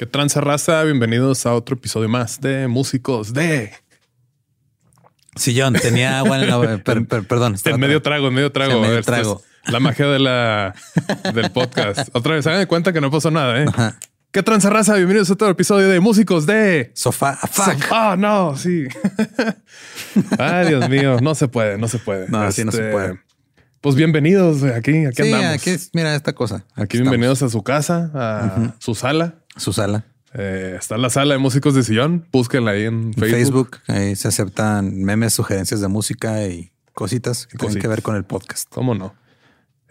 ¿Qué tranza raza? Bienvenidos a otro episodio más de Músicos de... Sillón, tenía agua en la... per- per- perdón. estaba En medio trago, en medio trago. En medio A ver, esta trago. es La magia de la, del podcast. Otra vez, hagan de cuenta que no pasó nada, ¿eh? Ajá. ¿Qué tranza raza? Bienvenidos a otro episodio de Músicos de... Sofá. ah, fuck. Ah, no, sí. Ay, Dios mío, no se puede, no se puede. No, así no se Este, puede. Pues bienvenidos, aquí, aquí Sí, andamos. aquí es- mira esta cosa. Aquí estamos. bienvenidos a su casa, a su sala. Su sala. Eh, está la sala de músicos de sillón. Búsquenla ahí en Facebook. Facebook. ahí se aceptan memes, sugerencias de música y cositas que tienen que ver con el podcast. ¿Cómo no?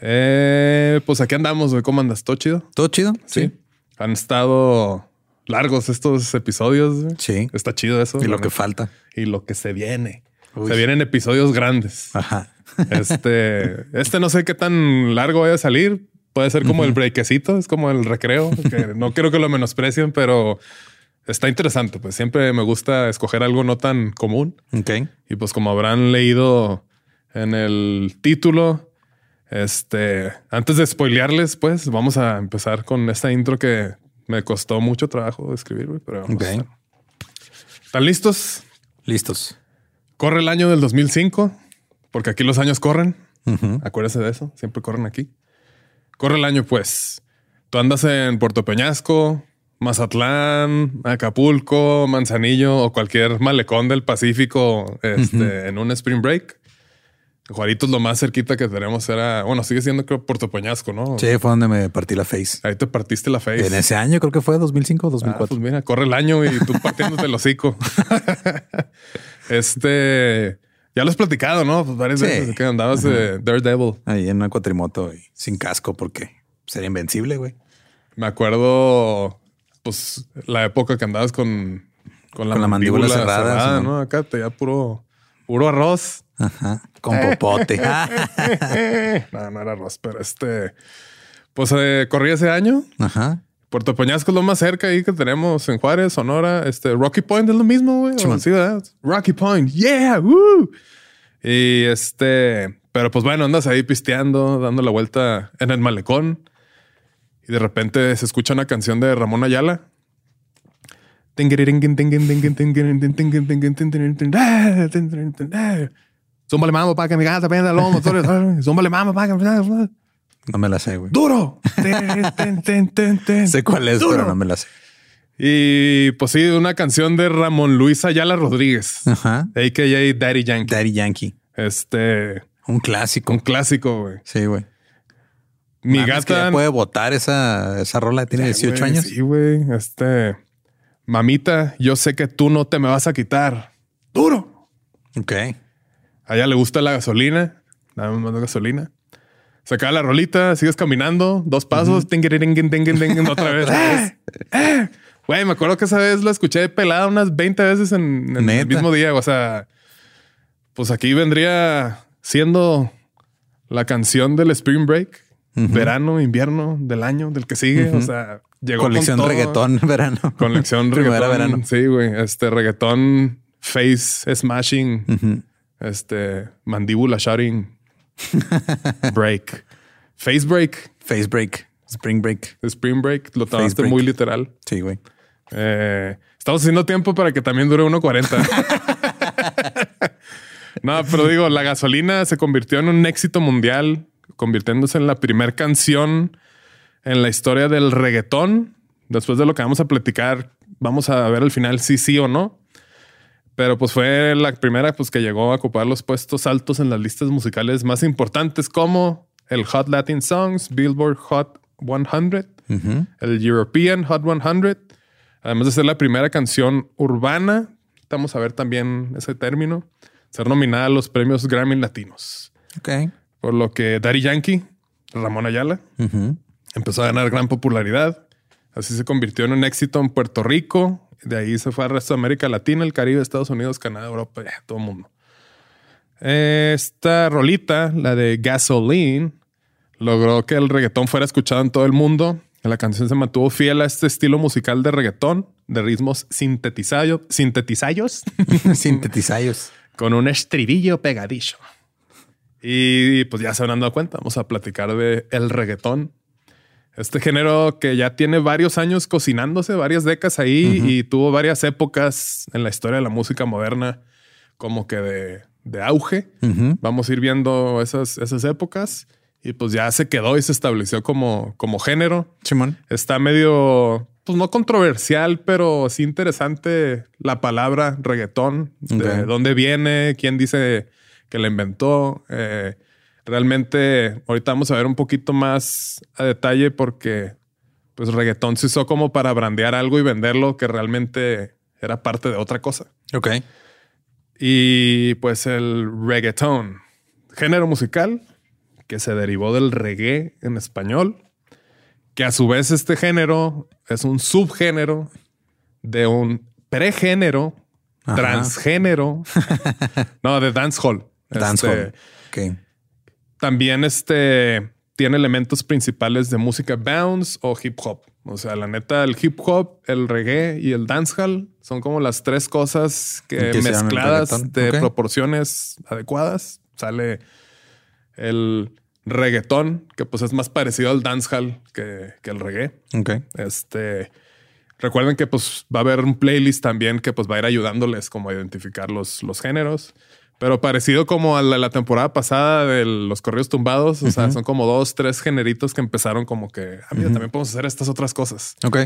Eh, pues aquí andamos, güey. ¿Cómo andas? ¿Todo chido? ¿Todo chido? Sí. Han estado largos estos episodios. güey. Sí. Está chido eso. Y lo que falta. Y lo que se viene. Uy. Se vienen episodios grandes. Ajá. Este, este no sé qué tan largo vaya a salir. Puede ser como el breakecito, es como el recreo. que no quiero que lo menosprecien, pero está interesante. Pues siempre me gusta escoger algo no tan común. Ok. Y pues como habrán leído en el título, este, antes de spoilearles, pues vamos a empezar con esta intro que me costó mucho trabajo escribir, pero vamos Ok. a estar. ¿Están listos? Listos. Corre el año del 2005, porque aquí los años corren. Ujú. Acuérdese de eso, siempre corren aquí. Corre el año, pues. Tú andas en Puerto Peñasco, Mazatlán, Acapulco, Manzanillo o cualquier malecón del Pacífico este, en un spring break. Juaritos lo más cerquita que tenemos era, bueno, sigue siendo creo Puerto Peñasco, ¿no? Sí, fue donde me partí la face. Ahí te partiste la face. En ese año creo que fue 2005 o Ah, 2004. pues mira, corre el año y tú partiéndote el hocico. este, ya lo has platicado, ¿no? Pues varias Sí. veces que andabas de Daredevil. Ahí en una cuatrimoto y sin casco porque sería invencible, güey. Me acuerdo, pues, la época que andabas con, con la, Con la mandíbula cerrada, ¿no? Acá te ya puro, puro arroz. Ajá. Con popote. no, no era arroz, pero este, pues eh, corrí ese año. Ajá. Puerto Peñasco es lo más cerca ahí que tenemos en Juárez, Sonora. Este Rocky Point es lo mismo, güey. Simón. ¿O sí, ¿verdad? Rocky Point, yeah, woo. Y este, pero pues bueno, andas ahí pisteando, dando la vuelta en el malecón. Y de repente se escucha una canción de Ramón Ayala. Zúmbale mambo para que mi gata prenda los motores. Zúmbale mambo para que me No me la sé, güey. duro. Ten, ten, ten, ten, ten. Sé cuál es, Duro. pero no me la sé. Y pues sí, una canción de Ramón Luis Ayala Rodríguez, Ajá. a.k.a. Daddy Yankee. Daddy Yankee. Este, Un clásico. un clásico, güey. Sí, güey. Mi Mames, que ya gata... puede votar esa, esa rola. Tiene Ay, 18 güey, años. Sí, güey. Este, mamita, yo sé que tú no te me vas a quitar. Duro. Ok. A ella le gusta la gasolina. Dame más gasolina. Se acaba la rolita, sigues caminando, dos pasos, tinguin, otra vez. Güey, me acuerdo que esa vez la escuché pelada unas 20 veces en, el mismo día. O sea, pues aquí vendría siendo la canción del Spring Break, verano, invierno, del año, del que sigue. O sea, llegó con Colección todo. reggaetón verano. Colección reggaetón. verano. Sí, güey. Este reggaetón face smashing. Este mandíbula shouting break. Face break. Face break. Spring break. Spring break. Lo tomaste muy literal. Sí, güey. Eh, estamos haciendo tiempo para que también dure 1.40. no, pero digo, la gasolina se convirtió en un éxito mundial, convirtiéndose en la primera canción en la historia del reggaetón. Después de lo que vamos a platicar, vamos a ver al final si sí o no. Pero pues fue la primera pues, que llegó a ocupar los puestos altos en las listas musicales más importantes como el Hot Latin Songs, Billboard Hot 100, Ujú. el European Hot 100, además de ser la primera canción urbana, vamos a ver también ese término, ser nominada a los premios Grammy Latinos. Ok. Por lo que Daddy Yankee, Ramón Ayala, empezó a ganar gran popularidad. Así se convirtió en un éxito en Puerto Rico. De ahí se fue al resto de América Latina, el Caribe, Estados Unidos, Canadá, Europa, ya, todo el mundo. Esta rolita, la de Gasoline, logró que el reggaetón fuera escuchado en todo el mundo. La canción se mantuvo fiel a este estilo musical de reggaetón, de ritmos sintetizayo- sintetizayos, Sintetizayos. con un estribillo pegadizo. Y pues ya se habrán dado cuenta, vamos a platicar de el reggaetón. Este género que ya tiene varios años cocinándose, varias décadas ahí y tuvo varias épocas en la historia de la música moderna como que de, de auge. Vamos a ir viendo esas, esas épocas y pues ya se quedó y se estableció como, como género. Simón. Está medio, pues no controversial, pero sí interesante la palabra reggaetón, de dónde viene, quién dice que la inventó. Eh, realmente ahorita vamos a ver un poquito más a detalle porque pues reggaetón se usó como para brandear algo y venderlo que realmente era parte de otra cosa. Ok. Y pues el reggaetón, género musical que se derivó del reggae en español, que a su vez este género es un subgénero de un pregénero, Ajá. transgénero, no, de dancehall. Dancehall. Este, Ok. También este tiene elementos principales de música bounce o hip hop. O sea, la neta, el hip hop, el reggae y el dancehall son como las tres cosas que mezcladas de proporciones adecuadas sale el reggaetón, que pues es más parecido al dancehall que, que el reggae. Ok. Este recuerden que pues va a haber un playlist también que pues va a ir ayudándoles como a identificar los, los géneros. Pero parecido como a la, la temporada pasada de los corridos tumbados, o sea, son como dos, tres generitos que empezaron como que, ah, mira, también podemos hacer estas otras cosas. Ok.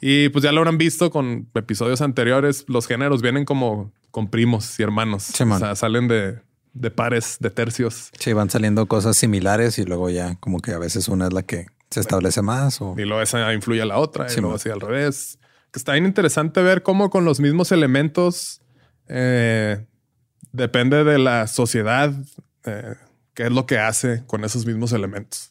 Y pues ya lo habrán visto con episodios anteriores, los géneros vienen como con primos y hermanos. O sea, salen de, de pares, de tercios. Sí, van saliendo cosas similares y luego ya como que a veces una es la que se establece más o... Y luego esa influye a la otra, y Sí, luego man. así al revés. Que está bien interesante ver cómo con los mismos elementos eh, depende de la sociedad eh, qué es lo que hace con esos mismos elementos.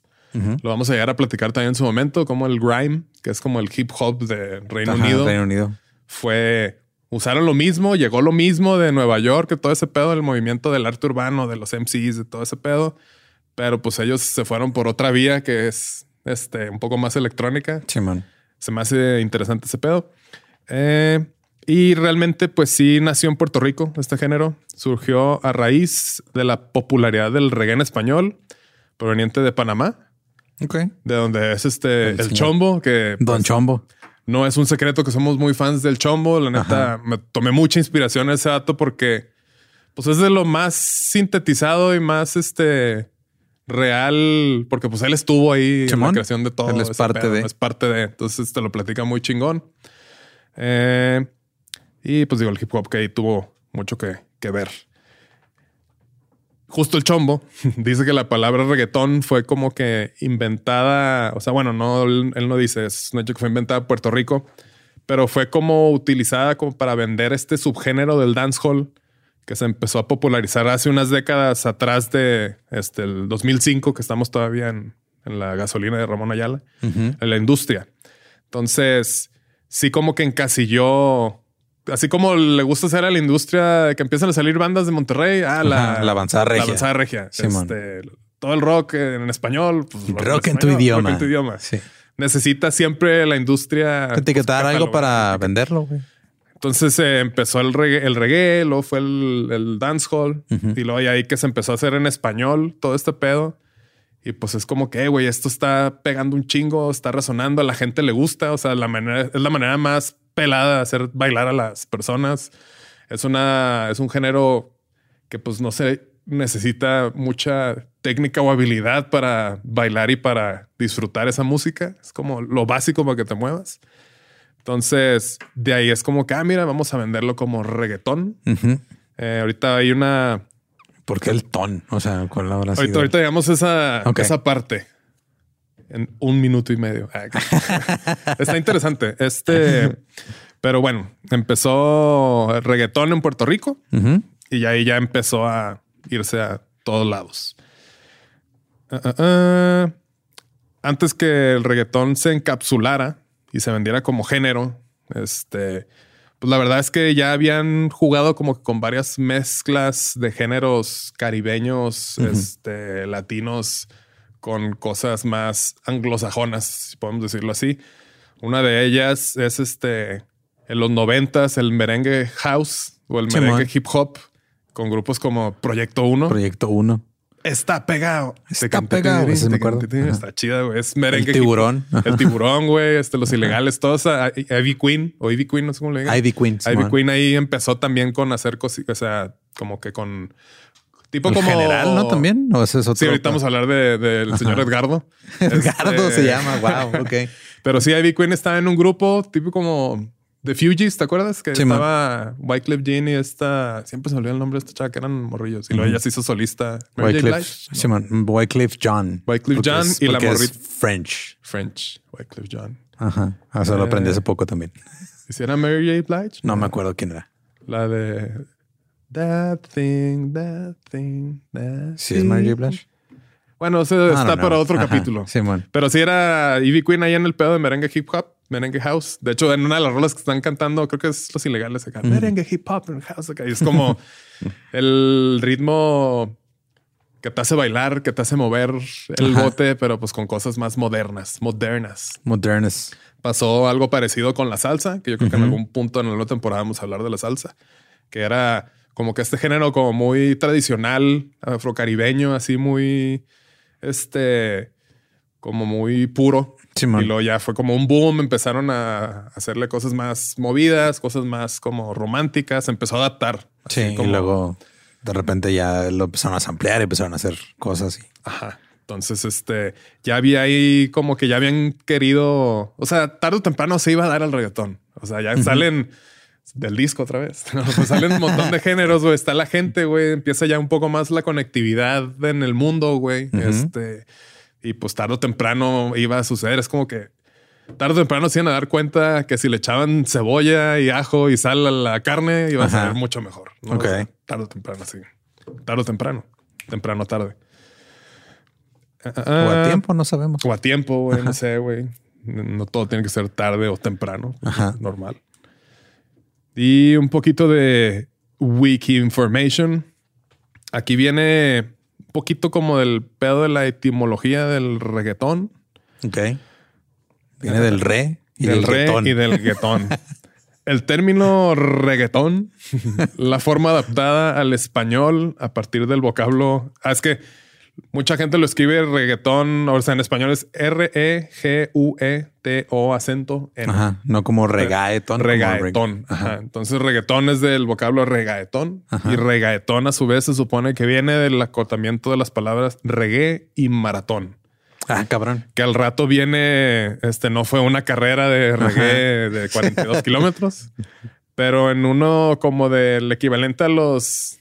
Lo vamos a llegar a platicar también en su momento, como el grime, que es como el hip hop de Reino Ajá, Unido, Reino Unido. fue usaron lo mismo, llegó lo mismo de Nueva York, que todo ese pedo del movimiento del arte urbano, de los MCs, de todo ese pedo. Pero pues ellos se fueron por otra vía que es este un poco más electrónica. Simón. Se me hace interesante ese pedo. Eh, y realmente, pues sí, nació en Puerto Rico este género. Surgió a raíz de la popularidad del reggae en español, proveniente de Panamá, Ok. de donde es este El chombo, que Don pues, Chombo. no es un secreto que somos muy fans del chombo. La neta, me tomé mucha inspiración a ese dato porque pues es de lo más sintetizado y más este real, porque pues él estuvo ahí en la creación de todo. Él es parte de. Es parte de. Entonces te lo platica muy chingón. Eh, y pues digo, el hip hop que ahí tuvo mucho que, que ver. Justo el chombo dice que la palabra reggaetón fue como que inventada, o sea, bueno, no, él, no dice, es un hecho que fue inventada en Puerto Rico, pero fue como utilizada como para vender este subgénero del dancehall que se empezó a popularizar hace unas décadas atrás de este, el 2005, que estamos todavía en, en la gasolina de Ramón Ayala, en la industria. Entonces, sí como que encasilló, así como le gusta hacer a la industria que empiezan a salir bandas de Monterrey, ah, la, Ajá, la avanzada regia. La avanzada regia. Este, todo el rock en español. Pues, Rock en tu español, idioma. Rock en tu idioma. Sí. Necesita siempre la industria. pues, Etiquetar algo para venderlo, güey. Entonces eh, empezó el reggae, el reggae, luego fue el, el dancehall y luego ahí que se empezó a hacer en español todo este pedo. Y pues es como que, "Eh, güey, esto está pegando un chingo, está resonando, a la gente le gusta. O sea, la manera, es la manera más pelada de hacer bailar a las personas. Es una, es un género que pues no se necesita mucha técnica o habilidad para bailar y para disfrutar esa música. Es como lo básico para que te muevas. Entonces, de ahí es como que, ah, mira, vamos a venderlo como reggaetón. Eh, ahorita hay una. ¿Por qué el ton? O sea, ¿cuál habrá sido? Ahorita, ahorita digamos esa, Ok. esa parte en un minuto y medio. Ah. Está interesante. Este, pero bueno, empezó el reggaetón en Puerto Rico Ujú. y ahí ya empezó a irse a todos lados. Ah, ah. Antes que el reggaetón se encapsulara y se vendiera como género, este, pues la verdad es que ya habían jugado como que con varias mezclas de géneros caribeños, este, latinos, con cosas más anglosajonas, si podemos decirlo así. Una de ellas es este, en los noventas, el merengue house o el merengue hip hop con grupos como Proyecto 1. Proyecto 1. Está pegado. Está pegado, ese me acuerdo. Ajá. Está chida, güey. Es merengue. El tiburón. El tiburón, güey. Este, los ilegales, todos. Ivy Queen o Ivy Queen, no sé cómo le digan. Ivy Queen. Ivy Simón. Queen ahí empezó también con hacer cositas, o sea, como que con tipo En como general, ¿no? También. ¿O es otro? Sí, ahorita vamos a hablar de- del señor Edgardo. Edgardo Este, se llama. Wow. Ok. Pero sí, Ivy Queen estaba en un grupo tipo como The Fugees, ¿te acuerdas? Que Sí, man. estaba Wycliffe Jean y esta... Siempre se me olvidó el nombre de esta chava que eran morrillos. Y luego ella se hizo solista. Simón. Wycliffe John. Porque John y la morrita. French. French. Wycliffe John. Ajá. Ah, Eso lo aprendí Eh. hace poco también. ¿Y si era Mary J. Blige? No me acuerdo quién era. La de... That thing, that thing, that ¿Sí es Mary J. Blige? Bueno, eso I está para otro Ajá. capítulo. Simón. Pero sí era Ivy Queen ahí en el pedo de merengue hip hop, merengue house. De hecho, en una de las rolas que están cantando, creo que es Los Ilegales acá. Merengue hip hop and house acá. Y es como el ritmo que te hace bailar, que te hace mover el Ajá. bote, pero pues con cosas más modernas, modernas. Modernes. Pasó algo parecido con la salsa, que yo creo que en algún punto en la temporada vamos a hablar de la salsa, que era como que este género como muy tradicional, afrocaribeño, así muy, este, como muy puro. Y luego ya fue como un boom, empezaron a hacerle cosas más movidas, cosas más como románticas, empezó a adaptar. Sí. como- Y luego de repente ya lo empezaron a ampliar y empezaron a hacer cosas. Y... Ajá. Entonces, este, ya había ahí como que ya habían querido, o sea, tarde o temprano se iba a dar al reggaetón. O sea, ya salen del disco otra vez. No, pues salen un montón de géneros, güey. Está la gente, güey. Empieza ya un poco más la conectividad en el mundo, güey. Este, y pues tarde o temprano iba a suceder. Es como que tarde o temprano se iban a dar cuenta que si le echaban cebolla y ajo y sal a la carne, iba a saber mucho mejor. ¿no? Ok. O sea, tarde o temprano, sí. Tarde o temprano. Temprano, tarde. O a Ah, tiempo, no sabemos. O a tiempo, güey. No sé, güey. No todo tiene que ser tarde o temprano. Ajá. Normal. Y un poquito de wiki information. Aquí viene poquito como del pedo de la etimología del reggaetón. Ok. Viene del re y del, del re guetón. y del guetón. El término reggaetón, la forma adaptada al español a partir del vocablo. Ah, es que mucha gente lo escribe reggaetón, o sea, en español es R-E-G-U-E-T-O acento en Ajá. No como regaetón. regaetón. reg- Ajá. Entonces, reggaetón es del vocablo regaetón Ajá. y regaetón a su vez se supone que viene del acotamiento de las palabras reggae y maratón. Ah, cabrón. Que al rato viene, este no fue una carrera de reggae de 42 kilómetros, pero en uno como del equivalente a los,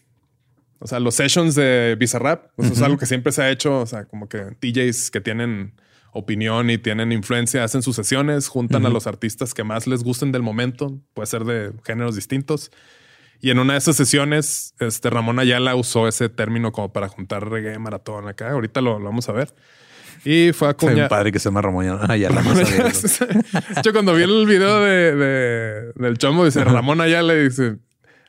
o sea, los sessions de Bizarrap. Eso es algo que siempre se ha hecho. O sea, como que DJs que tienen opinión y tienen influencia, hacen sus sesiones, juntan a los artistas que más les gusten del momento, puede ser de géneros distintos. Y en una de esas sesiones, este Ramón Ayala usó ese término como para juntar reggae maratón acá. Ahorita lo, lo vamos a ver. Y fue a un padre que se llama Ramón Ayala. no hecho, cuando vi el video de, de- del chomo, dice Ramón Ayala y dice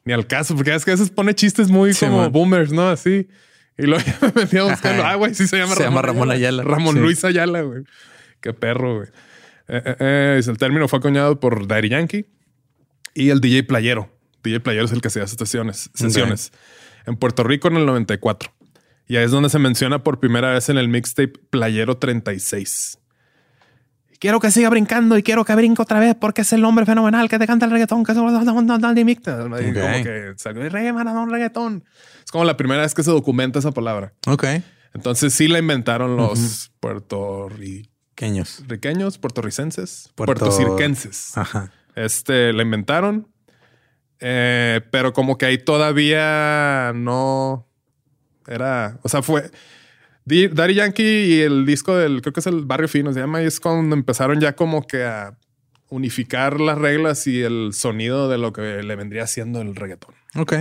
ni al caso, porque es que a veces pone chistes muy Sí, como man. boomers, ¿no? Así. Y luego ya me metí a buscarlo. Ah, güey, sí se llama Se llama Ramón Ayala. Ramón Sí. Luis Ayala, güey. Qué perro, güey. Eh, eh, eh, el término fue acuñado por Daddy Yankee y el DJ Playero. DJ Playero es el que hacía sesiones, sesiones en Puerto Rico en el 94. Y ahí es donde se menciona por primera vez en el mixtape Playero 36. Quiero que siga brincando y quiero que brinque otra vez porque es el hombre fenomenal que te canta el reggaetón. Que es Daddy Mixtape. Y Ok. Como que salió reggae, reggaetón. Es como la primera vez que se documenta esa palabra. Ok. Entonces sí la inventaron los puertorriqueños, Queños. puertorricenses, Puerto- puertocirquenses. Ajá. Este la inventaron, eh, pero como que ahí todavía no era, o sea, fue Daddy Yankee y el disco del, creo que es el Barrio Fino, se llama, y es cuando empezaron ya como que a unificar las reglas y el sonido de lo que le vendría siendo el reggaetón. Ok.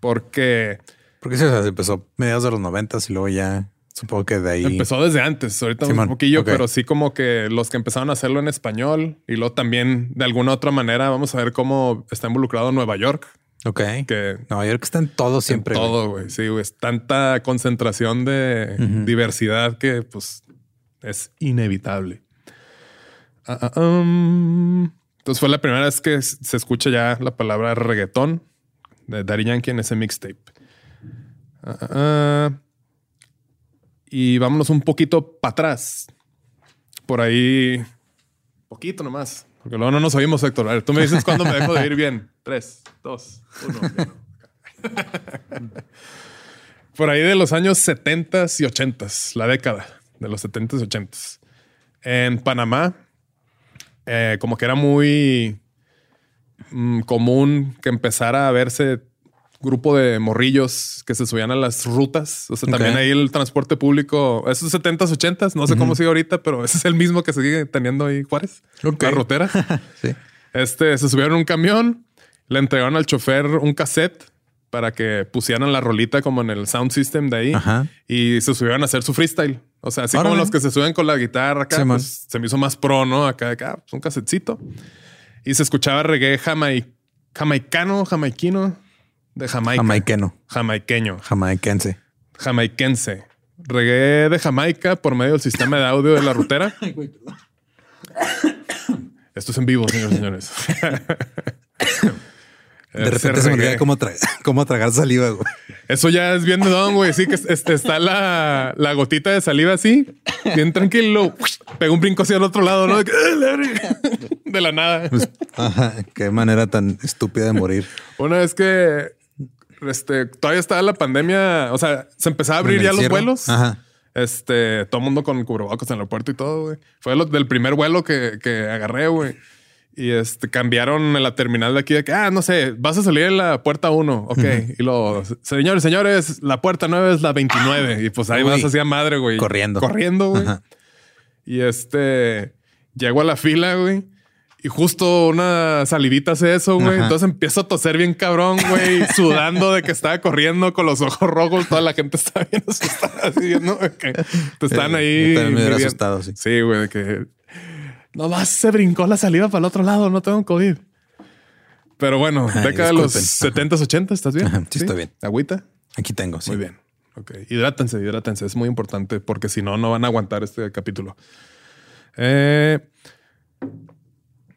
Porque Porque sí, o sea, se empezó mediados de los noventas y luego ya supongo que de ahí. Empezó desde antes, ahorita Simón, un poquillo, pero sí como que los que empezaron a hacerlo en español y luego también de alguna otra manera vamos a ver cómo está involucrado Nueva York, Ok. que Nueva York está en todo siempre güey. todo, güey. Sí, güey, es tanta concentración de diversidad que pues es inevitable. Ah, ah, um. Entonces fue la primera vez que se escucha ya la palabra reggaetón de Daddy Yankee en ese mixtape. Ah, ah, ah. Y vámonos un poquito para atrás. Por ahí, poquito nomás. Porque luego no nos oímos, Héctor. A ver, tú me dices cuándo me dejo de ir bien. Tres, dos, uno. Por ahí de los años 70 y 80, la década de los 70 y 80. En Panamá, eh, como que era muy mm, común que empezara a verse grupo de morrillos que se subían a las rutas. O sea, también ahí el transporte público, esos 70s, 80s, no sé cómo sigue ahorita, pero ese es el mismo que sigue teniendo ahí Juárez, Ok. la rotera. Sí. Este, se subieron a un camión, le entregaron al chofer un cassette para que pusieran la rolita como en el sound system de ahí Ajá. y se subieron a hacer su freestyle. O sea, así como los que se suben con la guitarra acá, Sí, pues, se me hizo más pro, ¿no? Acá, acá, pues, un casetcito. Y se escuchaba reggae jamai- jamaicano, jamaiquino, de Jamaica. Jamaiqueno. Jamaiqueño, Jamaiquense. jamaiquense. Reggae de Jamaica por medio del sistema de audio de la rutera. Esto es en vivo, señores y señores. De repente se me olvida cómo, tra- cómo tragar saliva, güey. Eso ya es bien de don, güey. Sí, que es- este, está la, la gotita de saliva así, bien tranquilo. Pega un brinco hacia el otro lado, ¿no? De, "Ah, la verga". De la nada. Pues, ajá, qué manera tan estúpida de morir. Una vez que este, todavía estaba la pandemia, o sea, se empezaba a abrir ¿En el ya los vuelos. Ajá. Este, todo el mundo con cubrebocas en el aeropuerto y todo, güey. Fue lo, del primer vuelo que, que agarré, güey. Y este, cambiaron en la terminal de aquí de que, ah, no sé, vas a salir en la puerta 1. Ok. Y luego, señores, señores, la puerta 9 es la 29. Y pues ahí Uy. vas así a madre, güey. Corriendo. Corriendo, güey. Ajá. Y este, llego a la fila, güey. Y justo una salivita hace eso, güey. Ajá. Entonces empiezo a toser bien cabrón, güey, sudando de que estaba corriendo con los ojos rojos. Toda la gente estaba bien asustada, así viendo que te están Sí, ahí. yo me asustado, sí. Sí, güey, que nomás se brincó la saliva para el otro lado. No tengo COVID. Pero bueno, Ay, década de los disculpen. 70s, 80 ¿estás bien? Ajá, sí, estoy bien. Agüita. Aquí tengo, sí. Muy bien. Ok. Hidrátense, hidrátense. Es muy importante porque si no, no van a aguantar este capítulo. Eh,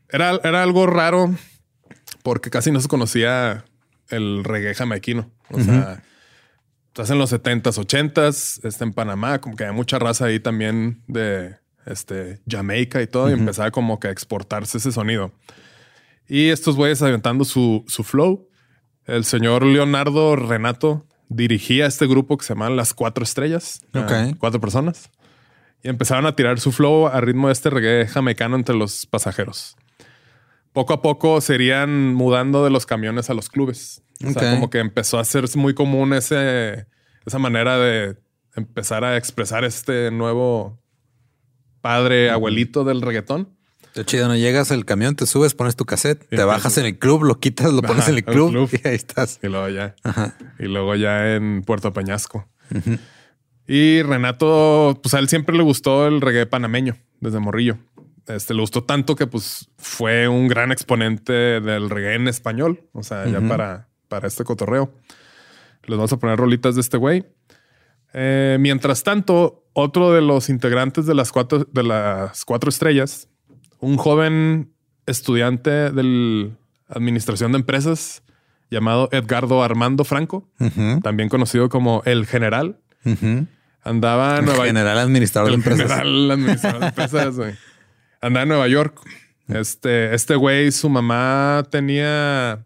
era, era algo raro porque casi no se conocía el reggae jamaiquino. O sea, estás en los 70s, 80s, está en Panamá, como que hay mucha raza ahí también de este, Jamaica y todo, y empezaba como que a exportarse ese sonido. Y estos güeyes aventando su, su flow. El señor Leonardo Renato dirigía este grupo que se llama Las Cuatro Estrellas. Ah, cuatro personas. y empezaron a tirar su flow a ritmo de este reggae jamaicano entre los pasajeros. Poco a poco serían mudando de los camiones a los clubes. O sea, como que empezó a ser muy común ese, esa manera de empezar a expresar este nuevo padre, abuelito del reggaetón. Está chido, no llegas al camión, te subes, pones tu cassette, te bajas en el club, lo quitas, lo pones Ajá, en el club, club. y ahí estás. Y luego ya. Ajá. Y luego ya en Puerto Peñasco. Y Renato, pues a él siempre le gustó el reggae panameño desde morrillo. Este le gustó tanto que pues fue un gran exponente del reggae en español. O sea, ya para, para este cotorreo. Les vamos a poner rolitas de este güey. Eh, mientras tanto, otro de los integrantes de las cuatro, de las cuatro estrellas, un joven estudiante de administración de empresas llamado Edgardo Armando Franco, también conocido como el general, andaba en El Nueva general administrador de empresas. general administrador de empresas, güey. Andaba en Nueva York. Este, este güey, su mamá tenía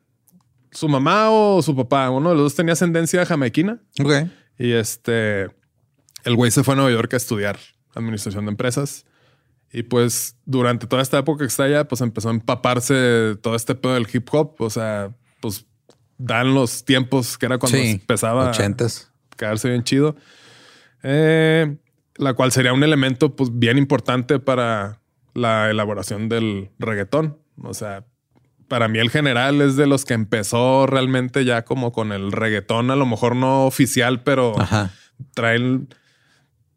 su mamá o su papá, uno de los dos tenía ascendencia jamaiquina. Ok. Y este, el güey se fue a Nueva York a estudiar administración de empresas. Y pues durante toda esta época que está allá, pues empezó a empaparse todo este pedo del hip hop. O sea, pues dan los tiempos que era cuando Sí, empezaba ochentas. a quedarse bien chido. Eh, la cual sería un elemento pues bien importante para la elaboración del reggaetón. O sea, para mí el general es de los que empezó realmente ya como con el reggaetón, a lo mejor no oficial, pero Ajá. traen,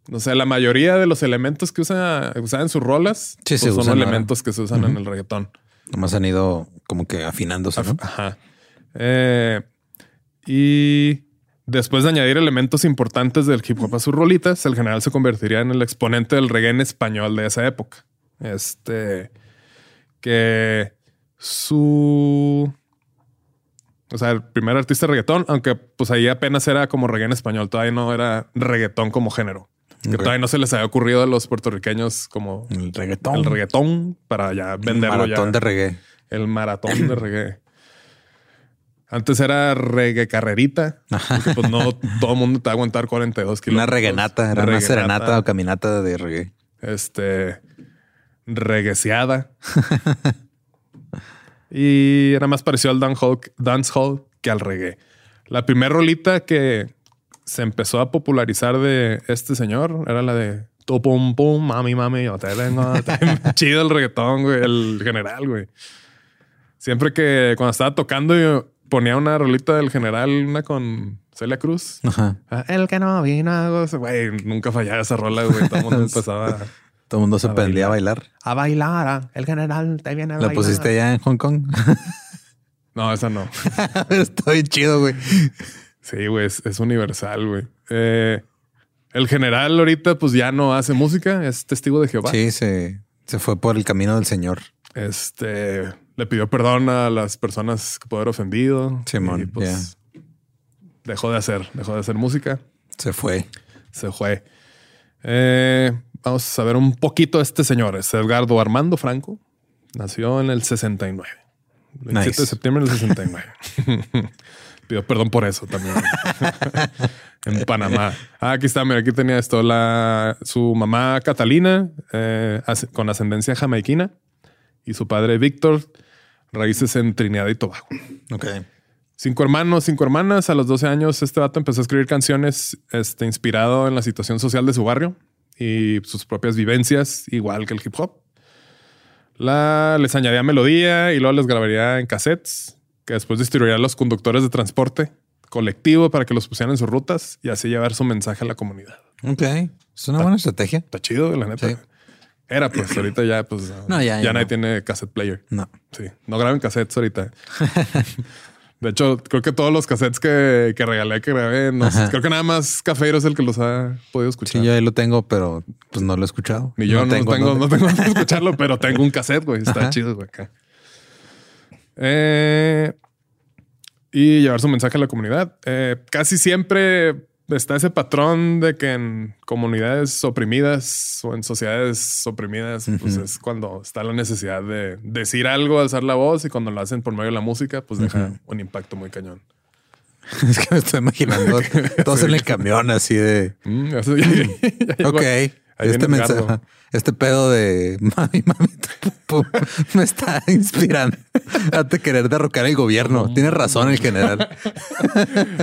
no sé, la mayoría de los elementos que usa, usa en sus rolas Sí, pues, se son usan ahora. elementos que se usan en el reggaetón. Nomás han ido como que afinándose, ¿no? Ajá. Eh, y después de añadir elementos importantes del hip hop a sus rolitas, el general se convertiría en el exponente del reggae en español de esa época. Este que su o sea, el primer artista de reggaetón, aunque pues ahí apenas era como reggae en español, todavía no era reggaetón como género. Que todavía no se les había ocurrido a los puertorriqueños como El reggaetón. el reggaetón para ya El venderlo maratón ya. de reggae. El maratón de reggae. Antes era reggae carrerita. porque, pues no todo el mundo te va a aguantar 42 kilómetros. Una reguenata, era una serenata o caminata de reggae. Este. Regueceada. y era más parecido al dancehall, dancehall que al reggae. La primera rolita que se empezó a popularizar de este señor era la de tu pum pum, mami, mami, yo te vengo. Chido el reggaetón, güey, el general, güey. Siempre que cuando estaba tocando, yo ponía una rolita del general, una con Celia Cruz. Ajá. Ah, El que no vino, güey, nunca fallaba esa rola, güey. Todo el mundo empezaba Todo el mundo se A aprendía a bailar. a bailar. ah, El general te viene a ¿La bailar. pusiste allá en Hong Kong? No, esa no. Bien chido, güey. Sí, güey, es, es universal, güey. Eh, el general ahorita pues ya no hace música, es testigo de Jehová. Sí, se, se fue por el camino del Señor. Este le pidió perdón a las personas que pudo haber ofendido. Simón, y, pues dejó de hacer, dejó de hacer música. Se fue. Se fue. Eh, vamos a saber un poquito de este señor. Es Edgardo Armando Franco. Nació en el 69. 27 Nice. de septiembre del 69. Pido perdón por eso también. en Panamá. Ah, aquí está. Mira, aquí tenía esto. La, su mamá Catalina, eh, con ascendencia jamaiquina, y su padre Víctor, raíces en Trinidad y Tobago. Ok. Cinco hermanos, cinco hermanas. A los 12 años, este vato empezó a escribir canciones este, inspirado en la situación social de su barrio y sus propias vivencias, igual que el hip hop. La, les añadía melodía y luego les grabaría en cassettes, que después distribuiría a los conductores de transporte colectivo para que los pusieran en sus rutas y así llevar su mensaje a la comunidad. Ok. Es una buena estrategia. Está chido, la neta. Sí. Era, pues ahorita ya, pues No, ya, ya nadie no. tiene cassette player. No. Sí, no graben cassettes ahorita. De hecho, creo que todos los cassettes que, que regalé, que grabé, no sé, creo que nada más Cafeiro es el que los ha podido escuchar. Sí, yo ahí lo tengo, pero pues no lo he escuchado. Ni yo no, tengo, dónde. no tengo dónde escucharlo, pero tengo un cassette, güey. Está Ajá. chido, güey. Acá. Eh, y llevar su mensaje a la comunidad. Eh, casi siempre está ese patrón de que en comunidades oprimidas o en sociedades oprimidas, pues es cuando está la necesidad de decir algo, alzar la voz y cuando lo hacen por medio de la música, pues deja un impacto muy cañón. es que me estoy imaginando todos en el camión así de. Mm, ya- ya Ok. Ahí este mensaje, este pedo de mami, mami, me está inspirando a te querer derrocar el gobierno. Tienes razón el general.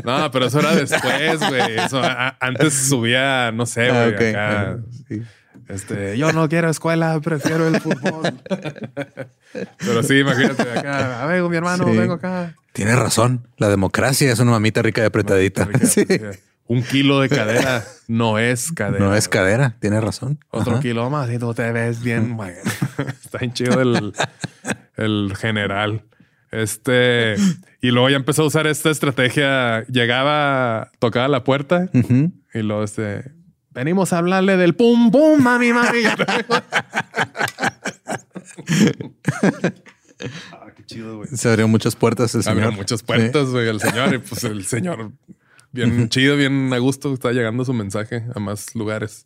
No, pero eso era después, güey. A- antes subía, no sé, Ah, güey, acá, Sí. Este, yo no quiero escuela, prefiero el fútbol. Pero sí, imagínate acá, "Ah, vengo mi hermano, Sí. vengo acá. Tienes razón. La democracia es una mamita rica y apretadita. Sí. Un kilo de cadera no es cadera. No es cadera. Tienes razón. Otro Ajá. kilo más y tú te ves bien, güey. Está bien chido el, el general. Este, y luego ya empezó a usar esta estrategia. Llegaba, tocaba la puerta y luego este, venimos a hablarle del pum pum, mami, mami. ah, qué chido, güey. Se abrió muchas puertas el Abrió señor. muchas puertas, güey, el señor. Y pues el señor, bien chido, bien a gusto, está llegando su mensaje a más lugares.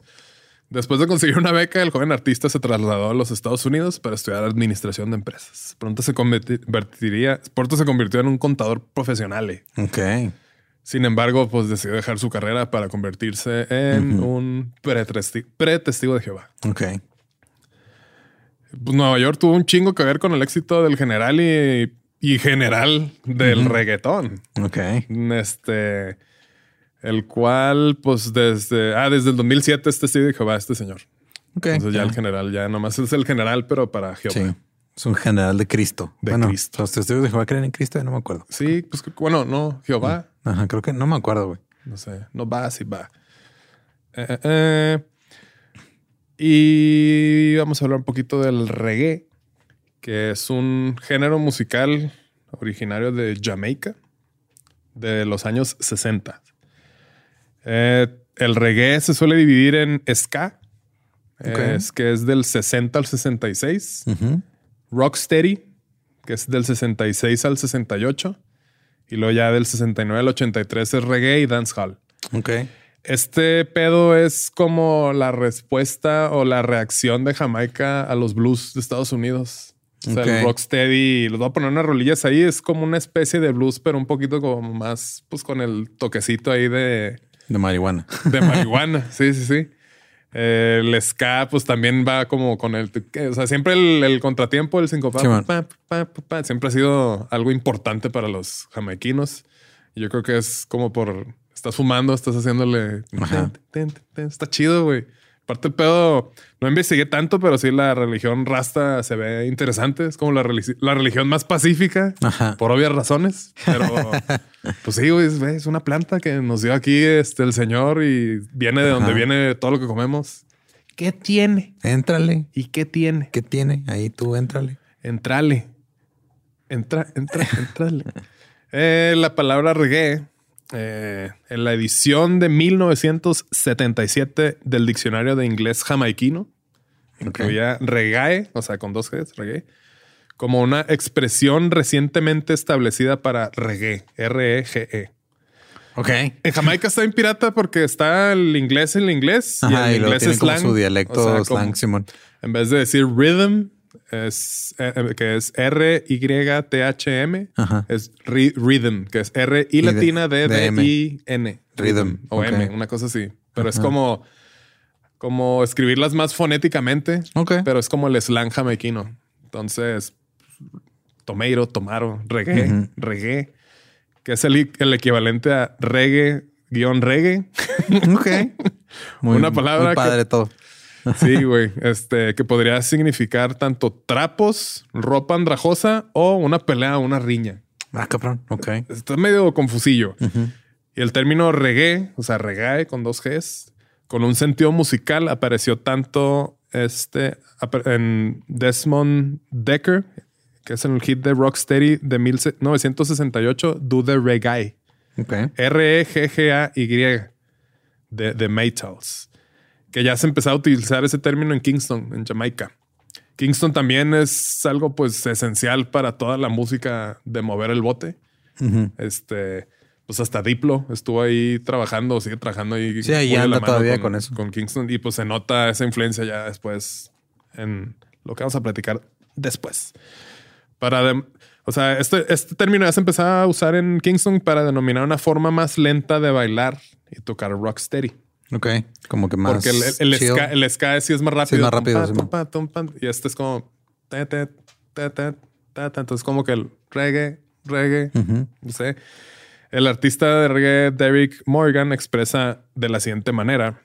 Después de conseguir una beca, el joven artista se trasladó a los Estados Unidos para estudiar administración de empresas. Pronto se convertiría, pronto se convirtió en un contador profesional. eh. Ok. Sin embargo, pues decidió dejar su carrera para convertirse en un pretesti- pretestigo de Jehová. Ok. Pues Nueva York tuvo un chingo que ver con el éxito del general y, y general del reggaetón. Ok. Este, el cual, pues desde, ah, desde el 2007 este sí de Jehová, este señor. Ok. Entonces ya el general, ya nomás es el general, pero para Jehová. Sí. Es un general de Cristo. De bueno, Cristo. Los testigos de Jehová creen en Cristo. No me acuerdo. Sí, pues bueno, no, Jehová, Ajá. Creo que no me acuerdo, güey. no sé, no va, sí va. Eh, eh, eh. Y vamos a hablar un poquito del reggae, que es un género musical originario de Jamaica de los años 60. Eh, el reggae se suele dividir en ska, es que es del 60 al 66. Ujú. Rocksteady, que es del 66 al 68. Y luego ya del 69 al 83 es reggae y dancehall. Ok. Este pedo es como la respuesta o la reacción de Jamaica a los blues de Estados Unidos. O sea, el rocksteady, les voy a poner unas rolillas ahí, es como una especie de blues, pero un poquito como más, pues con el toquecito ahí de, De marihuana. de marihuana. sí, sí, sí. Eh, el ska, pues también va como con el. O sea, siempre el, el contratiempo, el cinco Sí, siempre ha sido algo importante para los jamaiquinos. Yo creo que es como por. Estás fumando, estás haciéndole. Ajá. Ten, ten, ten. Está chido, güey. Aparte, el pedo no investigué tanto, pero sí la religión rasta se ve interesante. Es como la, religi- la religión más pacífica Ajá. por obvias razones. Pero pues sí, es, es una planta que nos dio aquí este, el Señor y viene de donde viene todo lo que comemos. ¿Qué tiene? Éntrale. ¿Y qué tiene? ¿Qué tiene? Ahí tú éntrale. Entrale. Entra, entra, entrale. Eh, la palabra reggae, eh, en la edición de 1977 del diccionario de inglés jamaiquino, incluía reggae, o sea, con dos Gs, reggae, como una expresión recientemente establecida para reggae, R-E-G-E. Ok. En Jamaica está en pirata porque está el inglés en el inglés Ajá, y y el luego inglés como slang. su dialecto O sea, como- slang, Simón. en vez de decir rhythm, es eh, eh, que es R-Y-T-H-M, es ri- rhythm, que es R y de- latina D, de D, M. I, N. Rhythm, O. M, una cosa así. Pero es como, como escribirlas más fonéticamente, Ok. pero es como el slang jamaiquino. Entonces, tomato, tomaro, reggae, reggae, que es el, el equivalente a reggae guion reggae. Ok. Muy- Una palabra muy que- padre todo. Sí, güey. Este, que podría significar tanto trapos, ropa andrajosa o una pelea, una riña. Ah, cabrón. Ok. Está medio confusillo. Y el término reggae, o sea, reggae con dos Gs, con un sentido musical, apareció tanto este, en Desmond Decker, que es en el hit de Rocksteady de 1968, Do the Reggae. R-E-G-G-A-Y de, de Maytals, que ya se empezó a utilizar ese término en Kingston, en Jamaica. Kingston también es algo pues esencial para toda la música de mover el bote. Este, pues hasta Diplo estuvo ahí trabajando, sigue trabajando ahí. Sí, ahí anda todavía con eso. Con Kingston y pues se nota esa influencia ya después en lo que vamos a platicar después. Para, de- o sea, este, este término ya se empezó a usar en Kingston para denominar una forma más lenta de bailar y tocar rocksteady. Ok. Como que más. Porque el, el, chill. ska, el ska sí es más rápido. más rápido, Tum, sí, pa, tum, pa, tum, pa, y este es como. te, te, te. Entonces, como que el reggae, reggae. Ujú. No sé. El artista de reggae Derek Morgan expresa de la siguiente manera.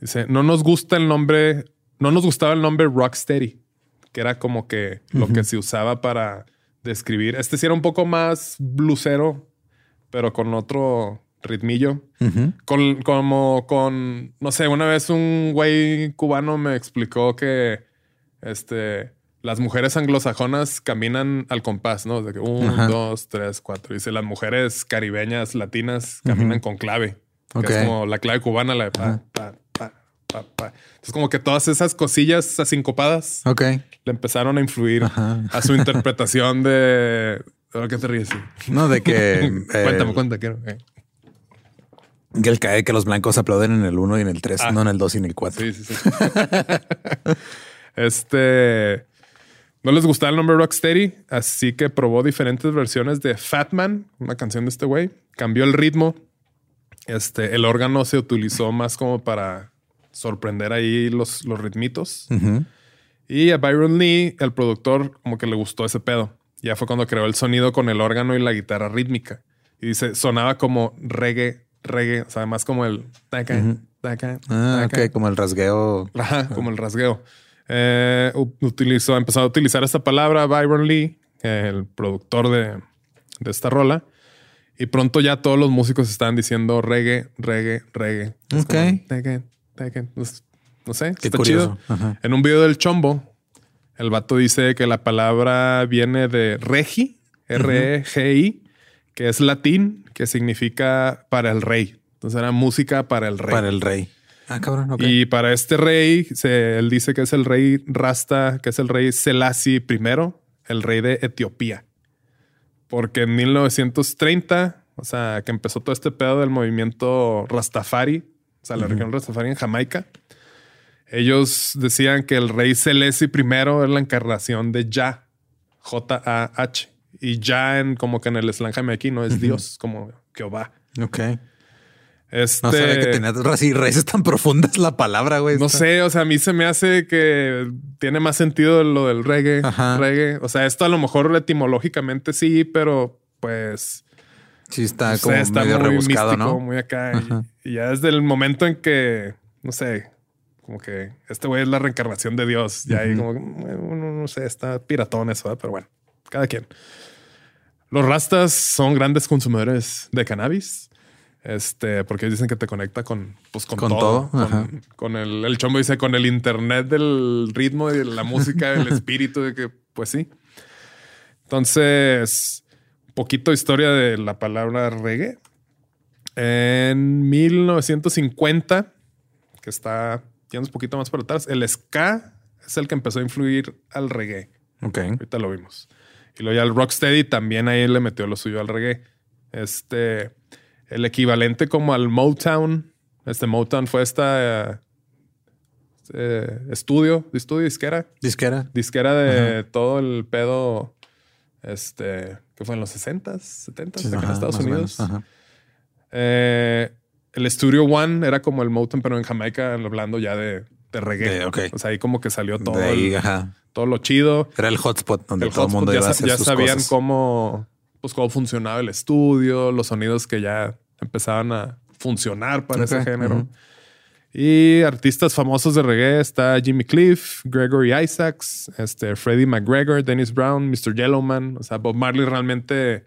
Dice, no nos gusta el nombre, no nos gustaba el nombre Rocksteady, que era como que lo que se usaba para describir. Este sí era un poco más blusero, pero con otro ritmillo. Con, como con, no sé, una vez un güey cubano me explicó que este, las mujeres anglosajonas caminan al compás, ¿no? De que Ajá. dos, tres, cuatro. Dice, las mujeres caribeñas latinas caminan con clave. que es como la clave cubana, la de pa, pa, pa, pa, pa. Entonces, como que todas esas cosillas asincopadas Ok. le empezaron a influir Ajá. a su interpretación de... ¿Ahora qué te ríes? No, de que. eh, cuéntame, cuéntame. Quiero. eh. Que el cae que los blancos aplauden en el 1 y en el 3, Ah. no en el 2 y en el 4. Sí, sí, sí. este. No les gustaba el nombre Rocksteady, así que probó diferentes versiones de Fat Man, una canción de este güey. Cambió el ritmo. Este, el órgano se utilizó más como para sorprender ahí los, los ritmitos. Y a Byron Lee, el productor, como que le gustó ese pedo. Ya fue cuando creó el sonido con el órgano y la guitarra rítmica. Y dice, sonaba como reggae, reggae, o sea, más como el taca, taca, Ah. Como el rasgueo. Ajá, como el rasgueo. Eh, utilizó, empezó a utilizar esta palabra Byron Lee, el productor de, de esta rola. Y pronto ya todos los músicos estaban diciendo reggae, reggae, reggae. Es Ok. como, reggae, reggae. No sé, Qué está curioso. chido. Ajá. En un video del Chombo, el vato dice que la palabra viene de regi, R-E-G-I, que es latín, que significa para el rey. Entonces era música para el rey. Para el rey. Ah, cabrón. Y para este rey, se- él dice que es el rey Rasta, que es el rey Selassie I, el rey de Etiopía. Porque en 1930, o sea, que empezó todo este pedo del movimiento Rastafari, o sea, la región Rastafari en Jamaica, ellos decían que el rey Selassie I era la encarnación de Yah, J-A-H. Y Yah, en, como que en el slang jamaiquino, es Dios, como Jehová. Ok. Este, No sabía que tenía así raíces tan profundas la palabra, güey. No sé, o sea, a mí se me hace que tiene más sentido lo del reggae. Ajá. reggae. O sea, esto a lo mejor etimológicamente sí, pero pues Sí, está no sé, como está medio muy rebuscado, místico, ¿no? muy acá. Y, y ya desde el momento en que, no sé, como que este güey es la reencarnación de Dios. Ya ahí como, bueno, no sé, está piratón eso, pero bueno, cada quien. Los rastas son grandes consumidores de cannabis. Este, porque dicen que te conecta con, pues, con, Con todo. todo. Con, con el, el chombo dice con el internet del ritmo y de la música, del espíritu, de que, pues sí. Entonces, poquito historia de la palabra reggae. En 1950, que está yendo un poquito más para atrás, el ska es el que empezó a influir al reggae. Ok. Ahorita lo vimos. Y luego ya el Rocksteady también ahí le metió lo suyo al reggae. Este, el equivalente como al Motown. Este Motown fue esta eh, estudio, estudio disquera, Disquera. disquera de todo el pedo, este, que fue en los 60s, 70s, Sí, acá en Estados Unidos. Ajá. Eh, el Studio One era como el Motown, pero en Jamaica hablando ya de, de reggae. De- ok. O sea, ahí como que salió todo, De ahí, el- ajá. todo lo chido Era el hotspot donde el todo el mundo ya, iba a hacer ya sus sabían cosas. cómo, pues, cómo funcionaba el estudio, los sonidos que ya empezaban a funcionar para ese género. Y artistas famosos de reggae está Jimmy Cliff, Gregory Isaacs, este, Freddie McGregor, Dennis Brown, Mr. Yellowman. O sea, Bob Marley realmente,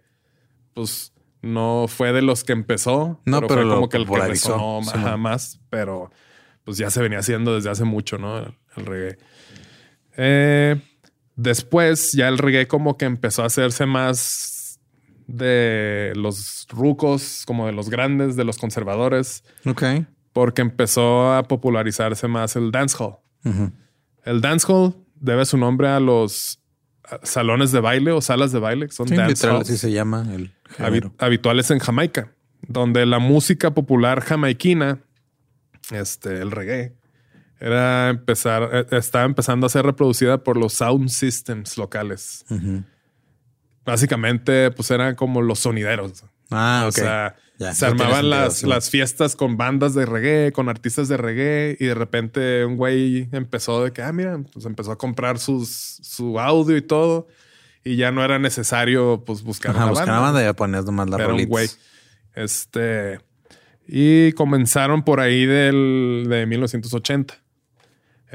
pues, no fue de los que empezó. No, pero fue como que el que resonó sí, más, pero pues ya se venía haciendo desde hace mucho, ¿no? El, el reggae. Eh, después ya el reggae como que empezó a hacerse más de los rucos, como de los grandes, de los conservadores, Ok. porque empezó a popularizarse más el dancehall. Ujú. El dancehall debe su nombre a los salones de baile o salas de baile, que son Sí, dance literal, así se llama el género. habituales en Jamaica, donde la música popular jamaiquina, este, el reggae, era empezar, eh, estaba empezando a ser reproducida por los sound systems locales. Básicamente, pues eran como los sonideros. Ah, O ok. sea, Ya, se armaban sentido, las, sí. las fiestas con bandas de reggae, con artistas de reggae, y de repente un güey empezó de que, ah, mira, pues empezó a comprar sus, su audio y todo, y ya no era necesario pues buscar Ajá, una buscar banda. banda y ya ponías nomás la Era un güey. Este. Y comenzaron por ahí del, de 1980.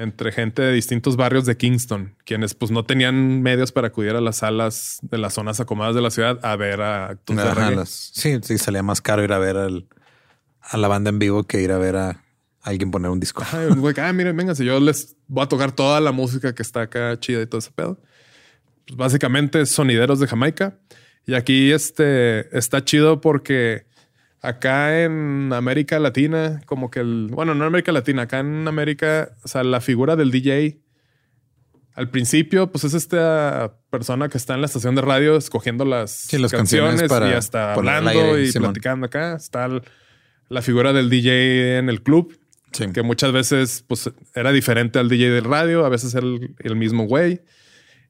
Entre gente de distintos barrios de Kingston, quienes pues no tenían medios para acudir a las salas de las zonas acomodadas de la ciudad a ver a actos de Ajá, reggae. las- sí, sí, salía más caro ir a ver al- a la banda en vivo que ir a ver a alguien poner un disco. Güey, ah, miren, vénganse, yo les voy a tocar toda la música que está acá chida y todo ese pedo. Pues básicamente sonideros de Jamaica. Y aquí este está chido porque acá en América Latina, como que el, bueno, no en América Latina, acá en América, o sea, la figura del DJ al principio, pues es esta persona que está en la estación de radio escogiendo las, Sí, las canciones para y hasta hablando aire, y Simón. platicando acá. Está el- la figura del DJ en el club, Sí. que muchas veces pues era diferente al DJ del radio, a veces el, el mismo güey.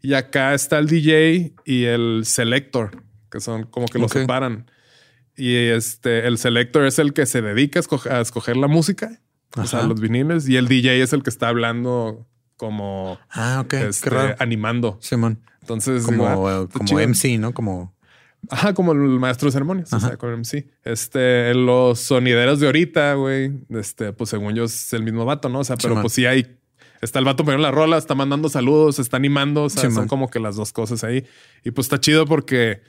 Y acá está el DJ y el selector, que son como que los Ok. separan. Y este, el selector es el que se dedica a escoger, a escoger la música, o sea, Ajá. los viniles, y el DJ es el que está hablando como Ah, ok. este, animando. Simón. Entonces, Como, digo, ah, eh, como chido. MC, ¿no? Como Ajá, como el maestro de ceremonias, o sea, con MC. Este, los sonideros de ahorita, güey, este, pues según yo es el mismo vato, ¿no? O sea, pero Simón. pues sí hay, está el vato poniendo la rola, está mandando saludos, está animando, o sea, Simón. son como que las dos cosas ahí. Y pues está chido porque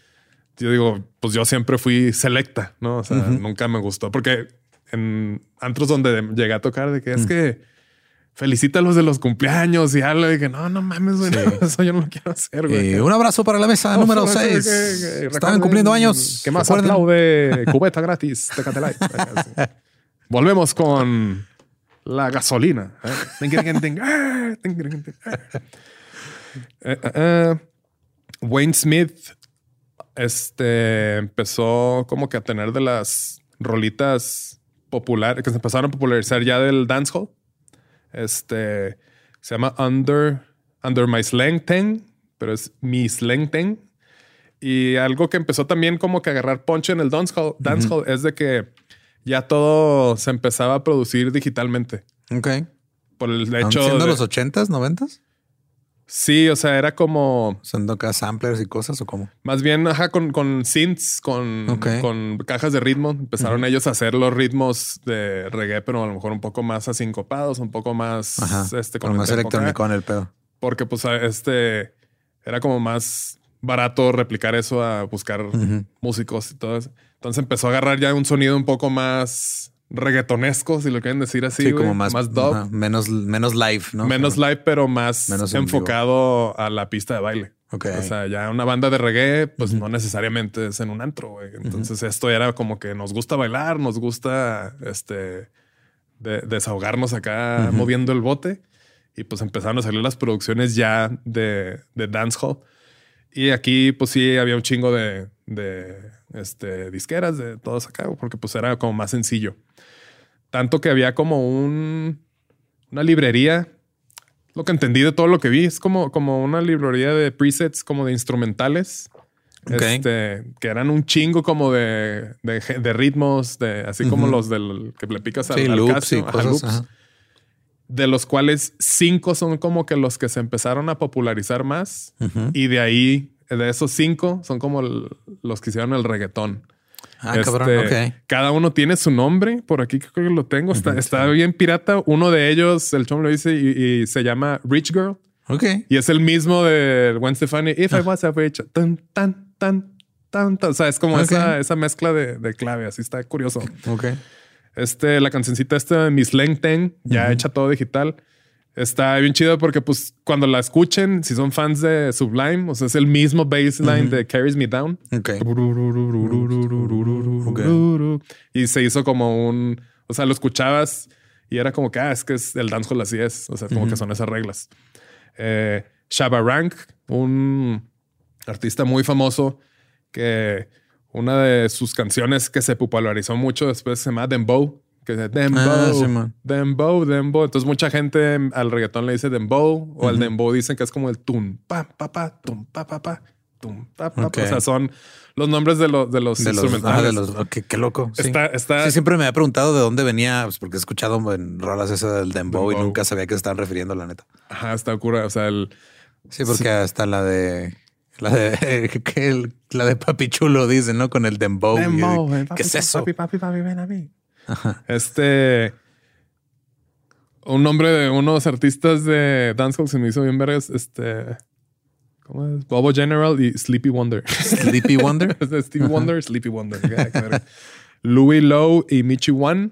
yo digo, pues yo siempre fui selecta, ¿no? O sea, nunca me gustó porque en antros donde llegué a tocar de que es que felicita los de los cumpleaños y algo, y que no, no mames, güey, eso yo no lo quiero hacer, güey. Eh, un abrazo para la mesa No, número no, que- 6. que- que- Estaban cumpliendo años. Que más Recuerden. aplaude cubeta gratis. Tecate. Volvemos con la gasolina. Wayne Smith este, empezó como que a tener de las rolitas populares que se empezaron a popularizar ya del dancehall. Este se llama Under, Under My Slang Thing, pero es Mi Slang Thing. Y algo que empezó también como que a agarrar ponche en el dancehall, dancehall es de que ya todo se empezaba a producir digitalmente. Ok. Por el ¿Aún hecho siendo de- los 80s, 90s? Sí, o sea, era como ¿Siendo acá samplers y cosas o cómo? más bien ajá, con, con synths, con, con cajas de ritmo. Empezaron ellos a hacer los ritmos de reggae, pero a lo mejor un poco más asincopados, un poco más Ajá. este, Con el más electrónico en el pedo. porque pues este era como más barato replicar eso a buscar músicos y todo eso. Entonces empezó a agarrar ya un sonido un poco más reggaetonesco, si lo quieren decir así, Sí, como más, dub, ajá, menos, menos live, ¿no? menos live, pero más menos en enfocado a la pista de baile. O sea, ya una banda de reggae, pues no necesariamente es en un antro, güey. Entonces esto era como que nos gusta bailar, nos gusta este de- desahogarnos acá moviendo el bote. Y pues empezaron a salir las producciones ya de, de dancehall. Y aquí, pues sí, había un chingo de, de este, disqueras de todos acá, porque pues era como más sencillo. Tanto que había como un, una librería. Lo que entendí de todo lo que vi es como, como una librería de presets, como de instrumentales. Este, que eran un chingo como de, de, de ritmos, de, así como los del que le picas al, Sí, al loops Casio, y ajá, cosas. loops ajá. de los cuales cinco son como que los que se empezaron a popularizar más. Y de ahí, de esos cinco, son como el- los que hicieron el reggaetón. Ah, Este, cabrón. Ok. Cada uno tiene su nombre. Por aquí creo que lo tengo. Está, está bien pirata. Uno de ellos, el chom lo dice y, y se llama Rich Girl. Ok. Y es el mismo de Gwen Stefani. If I was a rich, tan, tan, tan, tan, tan. O sea, es como Ok. esa, esa mezcla de, de clave. Así está curioso. Ok. Este, la cancioncita esta de Miss Leng Teng, ya hecha todo digital. Está bien chido porque, pues, cuando la escuchen, si son fans de Sublime, o sea, es el mismo bassline de Carries Me Down. Ok. Y se hizo como un, o sea, lo escuchabas y era como que, ah, es que es el dancehall así es. O sea, como que son esas reglas. Eh, Shabba Rank, un artista muy famoso que una de sus canciones que se popularizó mucho después se llama Dembow, que es Dembow, Ah, sí. Dembow, Dembow. Entonces mucha gente al reggaetón le dice Dembow o al Dembow dicen que es como el tun, pa, pa, pa, tum, pa, pa, pa, tum, pa, pa. Ok. O sea, son los nombres de, los de los De los, ajá, de los qué, loco. Sí. Está, está, Sí, siempre me había preguntado de dónde venía, pues porque he escuchado en rolas esa del dembow, y nunca sabía que se estaban refiriendo, la neta. ajá, está cura. O sea, el, Sí, porque hasta la de la de que el- la de Papi Chulo dicen, ¿no? Con el dembow. Dembow, güey. ¿Qué Papi, es eso? Papi, papi, papi, ven a mí. Este. Un nombre de unos artistas de dancehall se me hizo bien vergas. Este. ¿Cómo es? Bobo General y Sleepy Wonder. Sleepy Wonder. Stevie Wonder, Sleepy Wonder. Louis Lowe y Michi One.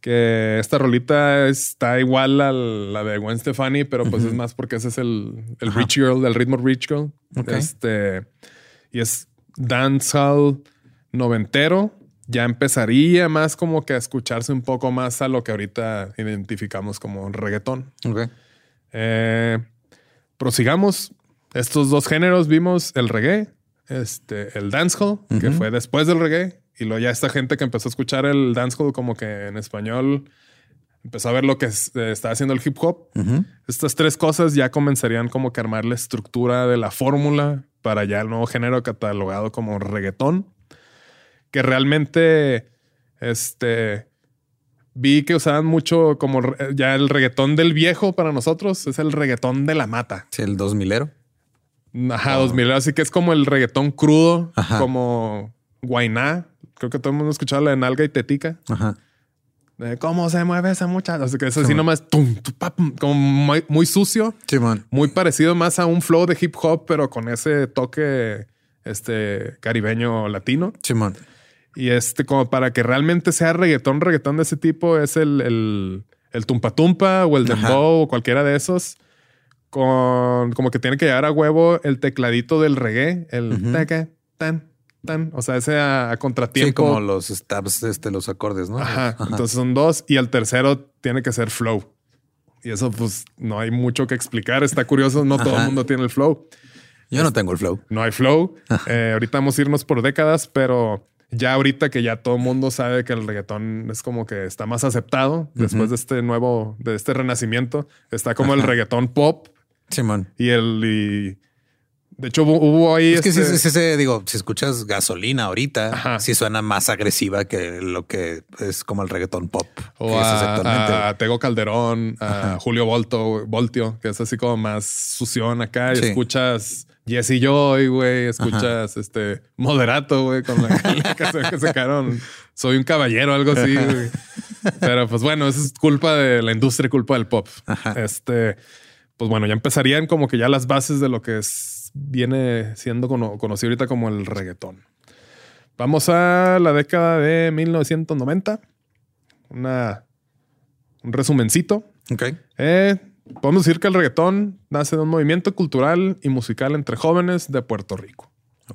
Que esta rolita está igual a la de Gwen Stefani, pero pues es más porque ese es el, el Rich Girl, del ritmo Rich Girl. Este. Y es dancehall noventero. Ya empezaría más como que a escucharse un poco más a lo que ahorita identificamos como reggaetón. Ok. Eh, prosigamos. Estos dos géneros vimos el reggae, este, el dancehall, que fue después del reggae, y luego ya esta gente que empezó a escuchar el dancehall como que en español empezó a ver lo que eh, estaba haciendo el hip hop. Estas tres cosas ya comenzarían como que a armar la estructura de la fórmula para ya el nuevo género catalogado como reggaetón, que realmente este vi que usaban mucho como ya el reggaetón del viejo para nosotros es el reggaetón de la mata. Sí, el 2000ero. Ajá, 2000, así que es como el reggaetón crudo, Ajá. como Guainá. Creo que todo el mundo ha escuchado la de Nalga y Tetica. Ajá. De cómo se mueve esa muchacha. Así que es así Sí, man. nomás, tum, como muy, muy sucio Simón. muy parecido más a un flow de hip hop, pero con ese toque este caribeño latino. Simón. Y este, como para que realmente sea reggaetón, reggaetón de ese tipo, es el, el, el tumpa tumpa o el Ajá. dembow o cualquiera de esos. Con como que tiene que llegar a huevo el tecladito del reggae, el Ujú. taca, tan, tan. O sea, ese a, a Sí, contratiempo. como los stabs, este, los acordes, ¿no? Ajá. Entonces son dos y el tercero tiene que ser flow. Y eso pues no hay mucho que explicar. Está curioso. No todo Ajá. el mundo tiene el flow. Yo no tengo el flow. No hay flow. Eh, ahorita vamos a irnos por décadas, pero ya ahorita que ya todo el mundo sabe que el reggaetón es como que está más aceptado después de este nuevo, de este renacimiento, está como el reggaetón pop Simón. y el y de hecho hubo, hubo ahí Es que sí, este- sí, sí, sí, digo, si escuchas gasolina ahorita, Ajá. sí suena más agresiva que lo que es como el reggaetón pop. o a, Tego Calderón, a Julio Volto, Voltio, que es así como más sución acá. Y Sí. escuchas Jesse Joy, güey. Escuchas este Moderato, güey, con la, la canción que sacaron. Soy un caballero, algo así, güey. Pero pues bueno, eso es culpa de la industria, culpa del pop. Este, pues bueno, ya empezarían como que ya las bases de lo que es, viene siendo cono- conocido ahorita como el reggaetón. Vamos a la década de 1990. Una, un resumencito. Ok. Eh, podemos decir que el reggaetón nace de un movimiento cultural y musical entre jóvenes de Puerto Rico.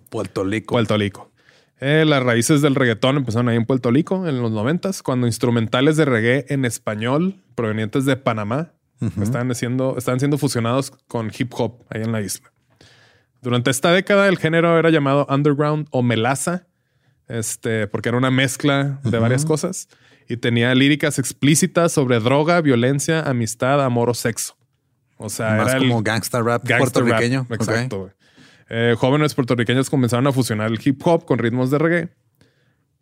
Puerto Rico. Puerto Rico. Eh, las raíces del reggaetón empezaron ahí en Puerto Rico en los noventas, cuando instrumentales de reggae en español provenientes de Panamá estaban, siendo, estaban siendo fusionados con hip hop ahí en la isla. Durante esta década el género era llamado underground o melaza, este, porque era una mezcla de varias cosas y tenía líricas explícitas sobre droga, violencia, amistad, amor o sexo. O sea, Más era el- como gangsta rap rap. puertorriqueño. Ok. Exacto. Eh, jóvenes puertorriqueños comenzaron a fusionar el hip hop con ritmos de reggae.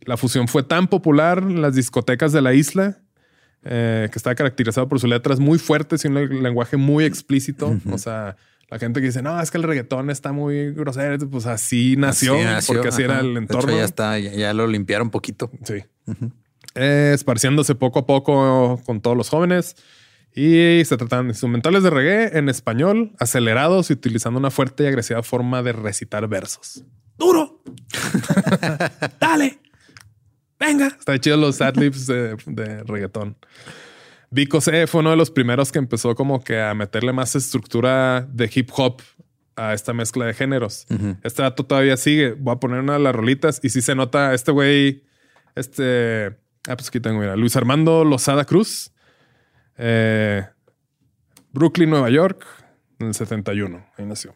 La fusión fue tan popular en las discotecas de la isla eh, que está caracterizado por sus letras muy fuertes y un le- lenguaje muy explícito. O sea, la gente que dice, no, es que el reggaetón está muy grosero, pues así nació, Así nació, porque así era ajá. el De entorno. hecho, ya está, ya, ya lo limpiaron un poquito. Sí. Eh, esparciéndose poco a poco con todos los jóvenes. Y se tratan de instrumentales de reggae en español, acelerados y utilizando una fuerte y agresiva forma de recitar versos. ¡Duro! ¡Dale! ¡Venga! Está chido los adlibs de, de reggaetón. Vico C fue uno de los primeros que empezó como que a meterle más estructura de hip hop a esta mezcla de géneros. Este dato todavía sigue. Voy a poner una de las rolitas y sí se nota este güey, este, ah, pues aquí tengo, mira, Luis Armando Lozada Cruz, eh, Brooklyn, Nueva York, en el 71, ahí nació.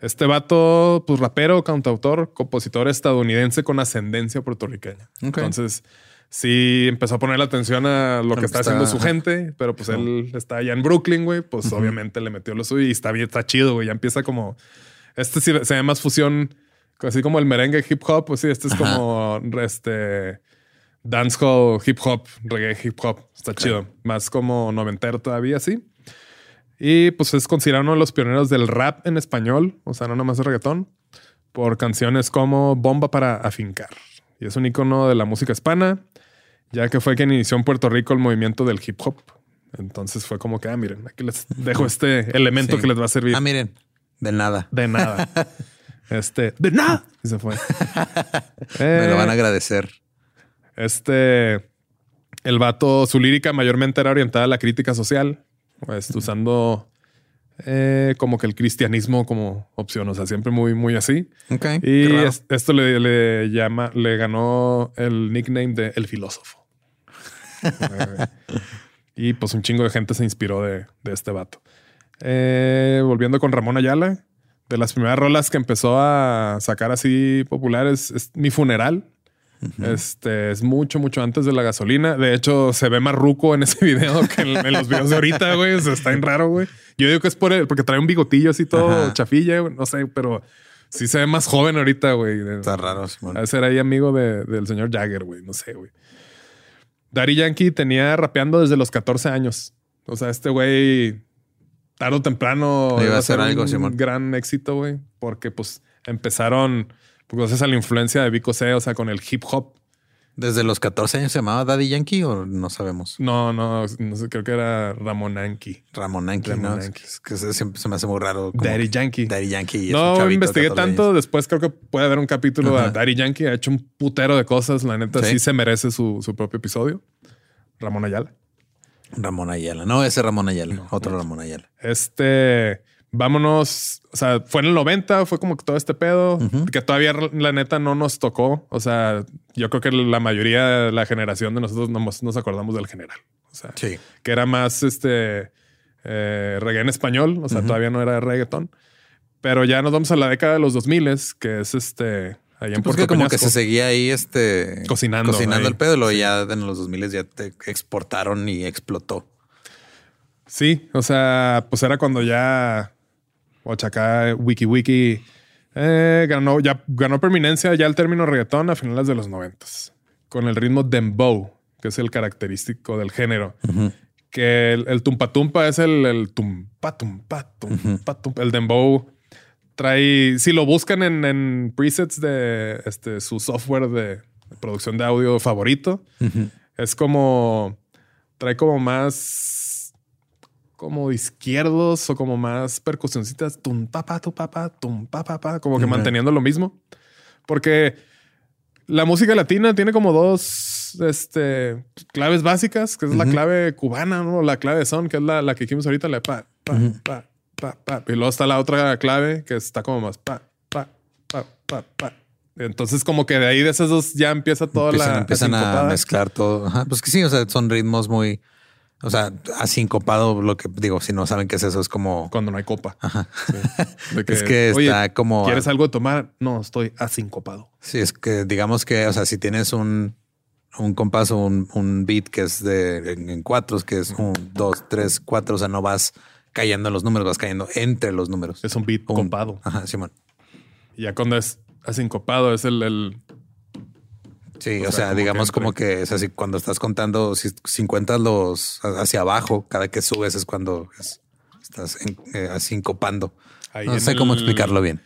Este vato, pues rapero, cantautor, compositor estadounidense con ascendencia puertorriqueña. Entonces, sí empezó a poner la atención a lo lo que que está está- haciendo su gente, pero pues él está allá en Brooklyn, güey, pues obviamente le metió lo suyo y está bien, está chido, güey. Ya empieza como Este sí se llama más fusión, así como el merengue hip hop, pues sí, este es Ajá. como este dancehall hip hop, reggae hip hop. Está chido. Más como noventero todavía, sí. Y pues es considerado uno de los pioneros del rap en español, o sea, no nomás de reggaetón, por canciones como Bomba para afincar. Y es un icono de la música hispana, ya que fue quien inició en Puerto Rico el movimiento del hip hop. Entonces fue como que, ah, miren, aquí les dejo este elemento Sí. que les va a servir. Ah, miren, de nada. De nada. este, de nada. Y se fue. Me lo van a agradecer. Este, el vato, su lírica mayormente era orientada a la crítica social, pues usando eh, como que el cristianismo como opción, o sea, siempre muy, muy así. Y es- esto le, le llama, le ganó el nickname de El Filósofo. Y pues un chingo de gente se inspiró de, de este vato. Eh, volviendo con Ramón Ayala, de las primeras rolas que empezó a sacar así populares, es Mi Funeral. Este es mucho, mucho antes de la gasolina. De hecho, se ve más ruco en ese video que en, en los videos de ahorita, güey. O sea, está bien raro, güey. Yo digo que es por el, porque trae un bigotillo así todo Ajá. chafilla, güey. No sé, pero sí se ve más joven ahorita, güey. Está raro, Simón. A ser ahí amigo de- del señor Jagger, güey. No sé, güey. Daddy Yankee tenía rapeando desde los 14 años. O sea, este güey, tarde o temprano, Iba a ser algo, un Simón. gran éxito, güey. Porque pues empezaron, pues gracias a la influencia de Vico C, o sea, con el hip hop. ¿Desde los 14 años se llamaba Daddy Yankee o no sabemos? No, no, no sé, creo que era. Ramón Yankee, Ramón ¿no? Es que se, me hace muy raro. Daddy Yankee. Daddy Yankee. No investigué 14 tanto. años. Después creo que puede haber un capítulo Ajá. de Daddy Yankee. Ha hecho un putero de cosas. La neta Sí. sí, se merece su, su propio episodio. Ramón Ayala. Ramón Ayala. No, ese Ramón Ayala. Otro Ramón Ayala. Este, vámonos. O sea, fue en el 90, fue como que todo este pedo que todavía la neta no nos tocó. O sea, yo creo que la mayoría de la generación de nosotros nomás nos acordamos del general. O sea, Sí. que era más este eh, reggae en español. O sea, todavía no era reggaetón. Pero ya nos vamos a la década de los 2000 que es este allá en Pues Puerto que como que se seguía ahí este Cocinando cocinando ahí. el pedo. Luego ya en los 2000 ya te exportaron y explotó. Sí, o sea, pues era cuando ya Ochacá, Wiki Wiki eh, ganó, ya ganó perminencia ya el término reggaetón a finales de los noventas con el ritmo dembow, que es el característico del género. Que el, el tumpa tumpa es el, el tumpa tumpa tumpa tumpa. El dembow trae, si lo buscan en, en presets de este, su software de producción de audio favorito, es como trae como más como izquierdos o como más percusioncitas, tum papá, tu papá, tum papá, como que manteniendo lo mismo. Porque la música latina tiene como dos este, claves básicas, que es la Ujú. clave cubana, ¿no? La clave de son, que es la, la que dijimos ahorita, la pa, pa, pa, pa, pa. Y luego está la otra clave que está como más pa, pa, pa, pa, pa. Entonces, como que de ahí de esas dos ya empieza toda empiezan, la empiezan a mezclar todo. Ajá, pues que sí, o sea, son ritmos muy, o sea, asincopado. Lo que digo, si no saben qué es eso, es como cuando no hay copa. Ajá. Sí. Es que "Oye, está como ¿Quieres algo de tomar? No, estoy asincopado. Sí, es que digamos que, o sea, si tienes un, un compás o un, un beat que es de en, en cuatros, que es un, dos, tres, cuatro, o sea, no vas cayendo en los números, vas cayendo entre los números. Es un beat Un- copado. Ajá, Simón. Y ya cuando es asincopado es el, el Sí, O o, sea, digamos como que es así cuando estás contando, si, si cuentas los hacia abajo, cada que subes es cuando es- estás en, eh, ahí No sé cómo el- explicarlo bien.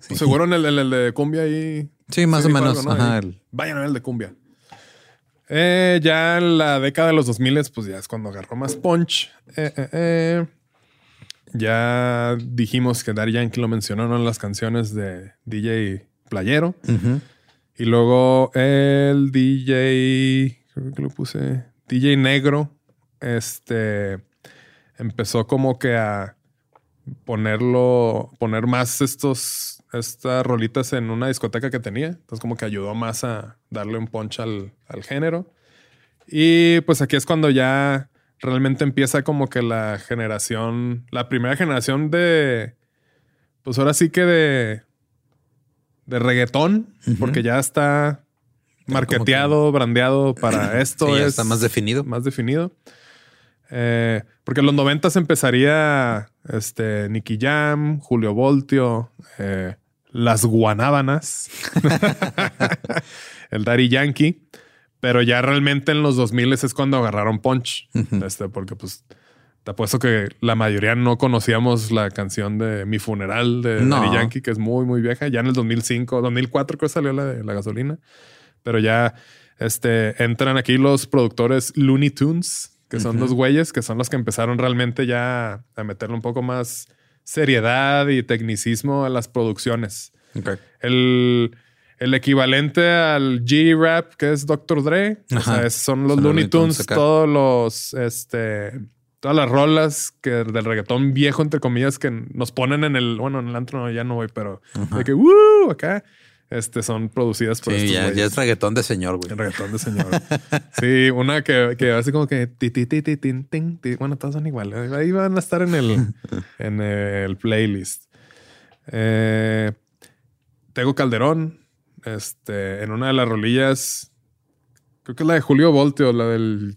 Sí. Seguro en el, en el de cumbia ahí. Sí, más o menos. algo, ¿no? Ajá, el- Vayan a ver el de cumbia. Eh, ya en la década de los 2000, pues ya es cuando agarró más punch. Eh, eh. Ya dijimos que Daddy Yankee lo mencionó ¿no? en las canciones de DJ Playero. Ujú. Y luego el DJ, creo que lo puse, DJ Negro, este, empezó como que a ponerlo, poner más estos, estas rolitas en una discoteca que tenía. Entonces como que ayudó más a darle un punch al, al género. Y pues aquí es cuando ya realmente empieza como que la generación, la primera generación de, pues ahora sí que de, de reggaetón, porque ya está marketeado, brandeado para esto. Sí, ya es está más definido. Más definido. Eh, porque en los noventas empezaría este, Nicky Jam, Julio Voltio, eh, Las Guanábanas, el Daddy Yankee. Pero ya realmente en los 2000 es cuando agarraron Punch. este, porque pues te apuesto que la mayoría no conocíamos la canción de Mi Funeral de No. Daddy Yankee, que es muy, muy vieja. Ya en el 2005, 2004 creo que salió la de la gasolina. Pero ya este, entran aquí los productores Looney Tunes, que son los güeyes, que son los que empezaron realmente ya a meterle un poco más seriedad y tecnicismo a las producciones. Ok. El, el equivalente al G-Rap, que es Dr. Dre. O sea, son los Son Looney Tunes todos los, este, todas las rolas que del reggaetón viejo, entre comillas, que nos ponen en el, bueno, en el antro no, ya no voy, pero de que, ¡uh! Acá, este, son producidas por Sí, estos ya, ya es reggaetón de señor, güey. El reggaetón de señor. sí, una que, que así como que ti, ti, ti, ti, tin, tin, ti. bueno, todas son iguales. Ahí van a estar en el, en el playlist. Eh, Tego Calderón, este, en una de las rolillas, creo que es la de Julio Volteo, la del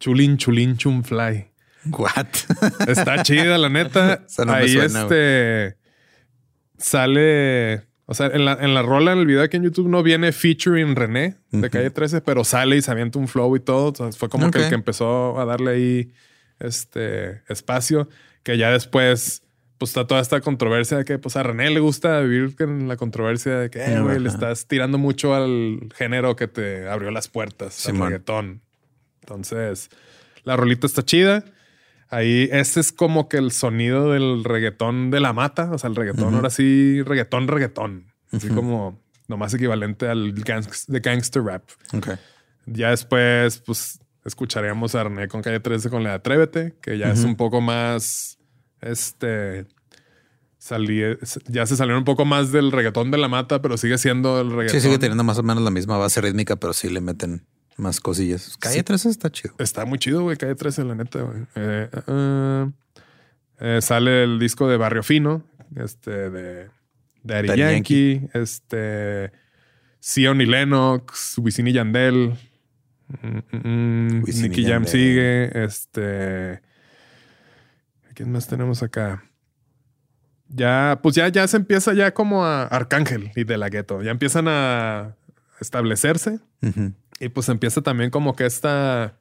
Chulín Chulín Chum Fly. What? Está chida, la neta. No Ahí suena, este sale. O sea, en la, en la rola, en el video aquí en YouTube, no viene featuring René de calle 13, pero sale y se avienta un flow y todo. O sea, fue como que el que empezó a darle ahí este espacio. Que ya después, pues está toda esta controversia de que pues a René le gusta vivir con la controversia de que, eh, güey, le estás tirando mucho al género que te abrió las puertas, al Simón. reggaetón. Entonces, la rolita está chida. Ahí, ese es como que el sonido del reggaetón de la mata. O sea, el reggaetón, ahora sí, reggaetón, reggaetón. Así Ujú. como nomás equivalente al gangs- de gangster rap. Ya después, pues, escucharíamos a René con Calle 13 con la Atrévete, que ya es un poco más, este, salí, ya se salió un poco más del reggaetón de la mata, pero sigue siendo el reggaetón. Sí, sigue teniendo más o menos la misma base rítmica, pero sí le meten más cosillas. Calle Sí. 13 está chido. Está muy chido, güey, Calle 13, la neta, güey. Eh, eh, eh, sale el disco de Barrio Fino, este, de Daddy, Daddy Yankee, este, Sion y Lennox, Wisin y Yandel, mm, mm, Wisin y Nicky Jam Yandel. sigue, este, ¿quién más tenemos acá? Ya, pues ya, ya se empieza ya como a Arcángel y de la Gueto, ya empiezan a establecerse. Y pues empieza también como que esta,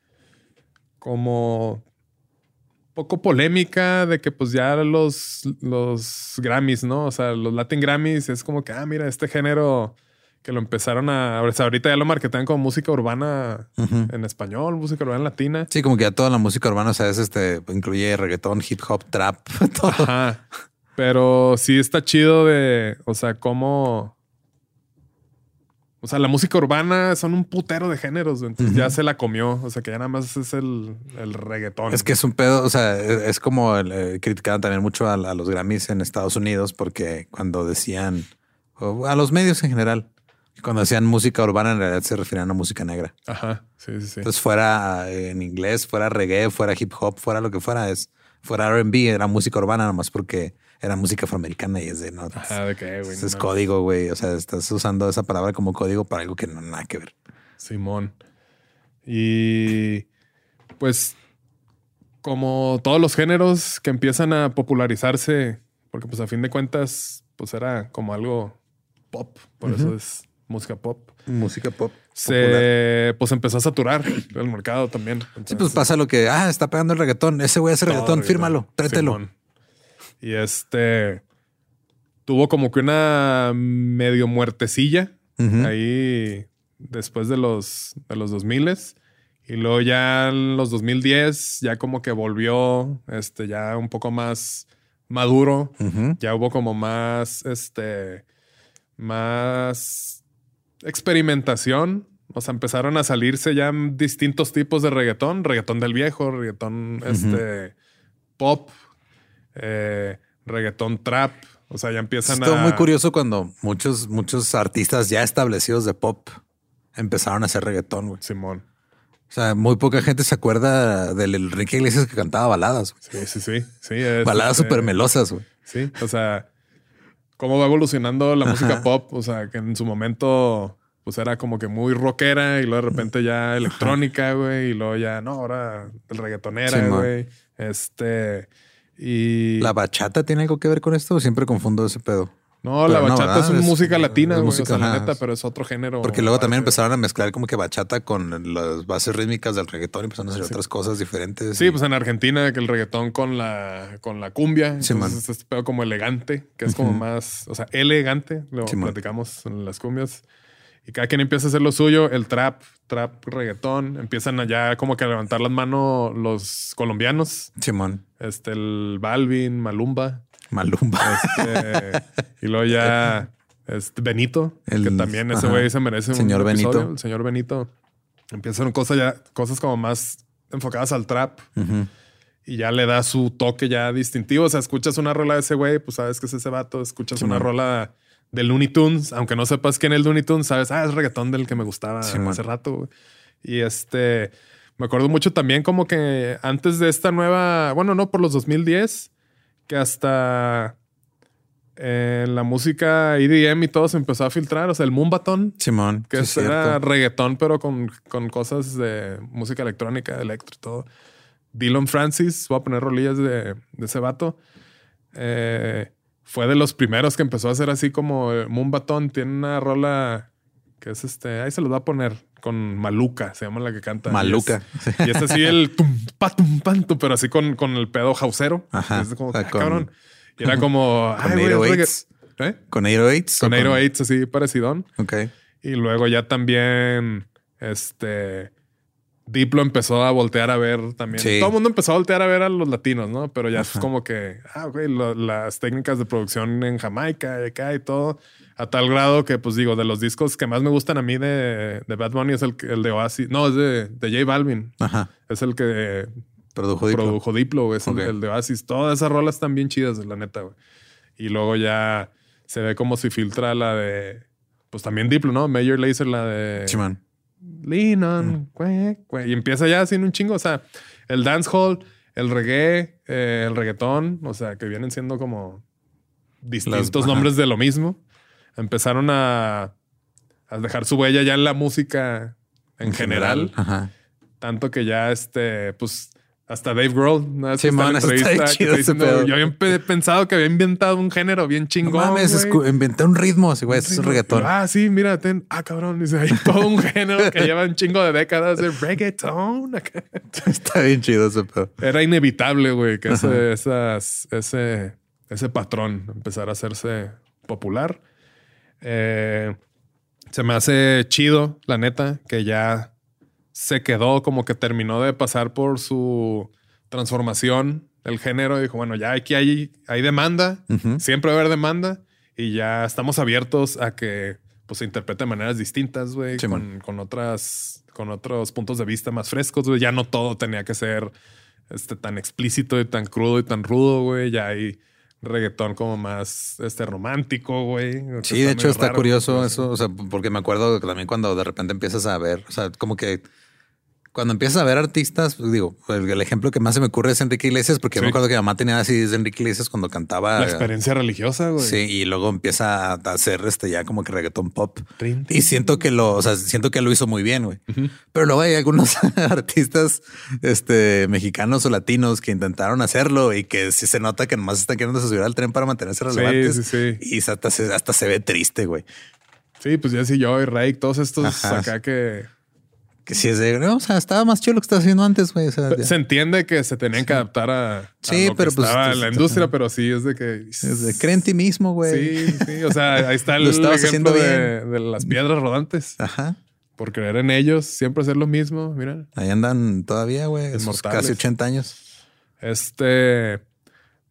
como poco polémica de que pues ya los, los Grammys, ¿no? O sea, los Latin Grammys es como que, ah, mira, este género que lo empezaron a, o sea, ahorita ya lo marketean como música urbana en español, música urbana latina. Sí, como que ya toda la música urbana, o sea, es este, incluye reggaetón, hip hop, trap, todo. Ajá. Pero sí está chido de, o sea, cómo... O sea, la música urbana son un putero de géneros, entonces ya se la comió. O sea, que ya nada más es el, el reggaetón. Es que es un pedo, o sea, es, es como el, eh, criticaban también mucho a, a los Grammys en Estados Unidos porque cuando decían, o a los medios en general, cuando decían música urbana en realidad se referían a música negra. Ajá, sí, sí, sí. Entonces fuera eh, en inglés, fuera reggae, fuera hip hop, fuera lo que fuera, es fuera R&B, era música urbana nomás porque era música afroamericana y es de no. Ajá, de qué, güey. Ese es no código, güey. O sea, estás usando esa palabra como código para algo que no nada que ver. Simón. Y pues como todos los géneros que empiezan a popularizarse, porque pues a fin de cuentas, pues era como algo pop, por eso es música pop. Música pop. Se pues empezó a saturar el mercado también. Sí, pues pasa lo que, ah, está pegando el reggaetón. Ese güey hace reggaetón, reggaetón. fírmalo, tráetelo. Simón. Y este tuvo como que una medio muertecilla ahí después de los, de los 2000 y luego ya en los 2010 ya como que volvió este ya un poco más maduro. Ya hubo como más este más experimentación. O sea empezaron a salirse ya distintos tipos de reggaetón. Reggaetón del viejo reggaetón este pop eh, reggaetón trap o sea ya empiezan Estuvo a muy curioso cuando muchos, muchos artistas ya establecidos de pop empezaron a hacer reggaetón, güey. Simón O sea, muy poca gente se acuerda del Enrique Iglesias que cantaba baladas, güey. Sí, sí, sí. sí es, Baladas este, súper melosas, güey. Sí, o sea, cómo va evolucionando la música pop. O sea, que en su momento pues era como que muy rockera y luego de repente ya electrónica, güey, y luego ya, no, ahora el reggaetonera, Sí, man. güey. Este, y... ¿La bachata tiene algo que ver con esto o siempre confundo ese pedo? no, la Pero bachata es una Es- música es latina, o música, sea, la neta, pero es otro género. Porque luego también empezaron a mezclar como que bachata con las bases rítmicas del reggaetón y empezaron a hacer otras cosas diferentes. Sí, y- pues en Argentina que el reggaetón con la, con la cumbia. Sí, entonces este pedo como elegante, que es como más, o sea, elegante, lo Sí, man. platicamos en las cumbias. Y cada quien empieza a hacer lo suyo, el trap, trap, reggaetón, empiezan allá como que a levantar las manos los colombianos, Simón, este, el Balvin, Malumba, Malumba. este, y luego ya este, Benito, El- que también ese güey se merece un Señor episodio, Benito. El señor Benito. Empiezan cosas ya, cosas como más enfocadas al trap y ya le da su toque ya distintivo. O sea, escuchas una rola de ese güey, pues sabes que es ese vato. Escuchas Sí, una man. rola de Looney Tunes, aunque no sepas quién es Looney Tunes, sabes, ah, es reggaetón del que me gustaba Sí, man. hace rato. Y este, me acuerdo mucho también como que antes de esta nueva, bueno, no, por los 2010, que hasta en la música EDM y todo se empezó a filtrar. O sea, el Moombaton, Simón, que sí, era reggaetón, pero con, con cosas de música electrónica, electro y todo. Dylan Francis, voy a poner rolillas de, de ese vato. Eh, fue de los primeros que empezó a hacer así como eh, Moombaton. Tiene una rola que es este, ahí se los va a poner con Maluca, se llama la que canta. Maluca. Y es, y es así el tum, pa, tum, pan, tum, pero así con, con el pedo jausero. Ajá. Es como, O sea, ah, con- cabrón. Y era como, Con 808s. regga- ¿Eh? Con 808s. Con o 808 así parecidón. Ok. Y luego ya también, este, Diplo empezó a voltear a ver también. Sí. Todo el mundo empezó a voltear a ver a los latinos, ¿no? Pero ya es como que, ah, güey, lo- las técnicas de producción en Jamaica y acá y todo. A tal grado que, pues digo, de los discos que más me gustan a mí de, de Bad Bunny es el, el de Oasis. No, es de, de J Balvin. Ajá. Es el que Produjo Diplo. produjo Diplo. Es el- de Oasis. Todas esas rolas están bien chidas, la neta, güey. Y luego ya se ve como si filtra la de, pues también Diplo, ¿no? Major Lazer, la de Simón. Lean on, cue, cue. y empieza ya sin un chingo. O sea, el dancehall, el reggae, eh, el reggaetón, o sea, que vienen siendo como distintos nombres de lo mismo. Empezaron a, a dejar su huella ya en la música en, general, Ajá. tanto que ya este, pues hasta Dave Grohl, ¿no? Sí, man, está chido ese pedo. yo había pe- pensado que había inventado un género bien No chingón. mames, güey". escu- inventé un ritmo. Así, güey, eso es un reggaetón. Ah, sí, mira, ten. Ah, cabrón. Dice, hay todo un género que lleva un chingo de décadas de reggaeton. acá. Está bien chido ese pedo. Era inevitable, güey, que ese, esas, ese, ese patrón empezara a hacerse popular. Eh, se me hace chido, la neta, que ya se quedó como que terminó de pasar por su transformación el género. Dijo, bueno, ya aquí hay, hay demanda, siempre va a haber demanda y ya estamos abiertos a que pues, se interprete de maneras distintas, güey, Sí, con, con otras, con otros puntos de vista más frescos, güey. Ya no todo tenía que ser este, tan explícito y tan crudo y tan rudo, güey. Ya hay reggaetón como más este, romántico, güey. Sí, de hecho está raro, curioso eso, o sea, porque me acuerdo que también cuando de repente empiezas a ver, o sea, como que cuando empiezas a ver artistas, pues, digo, el, el ejemplo que más se me ocurre es Enrique Iglesias, porque yo me Sí. acuerdo que mi mamá tenía así de Enrique Iglesias cuando cantaba. La experiencia religiosa, güey. Sí, y luego empieza a hacer este ya como que reggaetón pop. Trin, Y siento que lo, o sea, siento que lo hizo muy bien, güey. Pero luego hay algunos artistas este, mexicanos o latinos que intentaron hacerlo y que sí se nota que nomás están queriendo subir al tren para mantenerse relevantes. sí, sí. Y hasta se, hasta se ve triste, güey. Sí, pues Jesse Joy, Rake, todos estos Ajá. acá que Que si es de, no, o sea, estaba más chido lo que estaba haciendo antes, güey. O sea, ya. se entiende que se tenían que adaptar a, lo que pues, estaba pues, la industria, pero sí es de que Es de, cree en ti mismo, güey. Sí, sí. O sea, ahí está el Lo ejemplo haciendo de, de las piedras rodantes. Ajá. Por creer en ellos, siempre hacer lo mismo. Mira, Ahí andan todavía, güey. Casi 80 años. este,